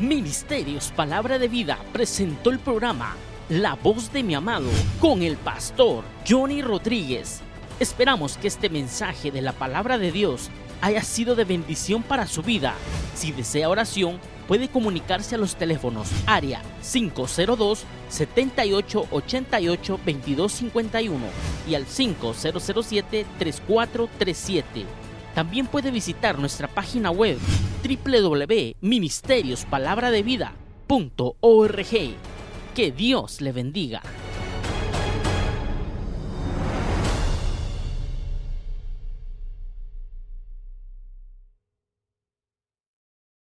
Ministerios Palabra de Vida presentó el programa La voz de mi amado con el pastor Johnny Rodríguez. Esperamos que este mensaje de la palabra de Dios haya sido de bendición para su vida. Si desea oración, puede comunicarse a los teléfonos área 502 7888 2251 y al 5007 3437. También puede visitar nuestra página web www.ministeriosPalabraDeVida.org. Que Dios le bendiga.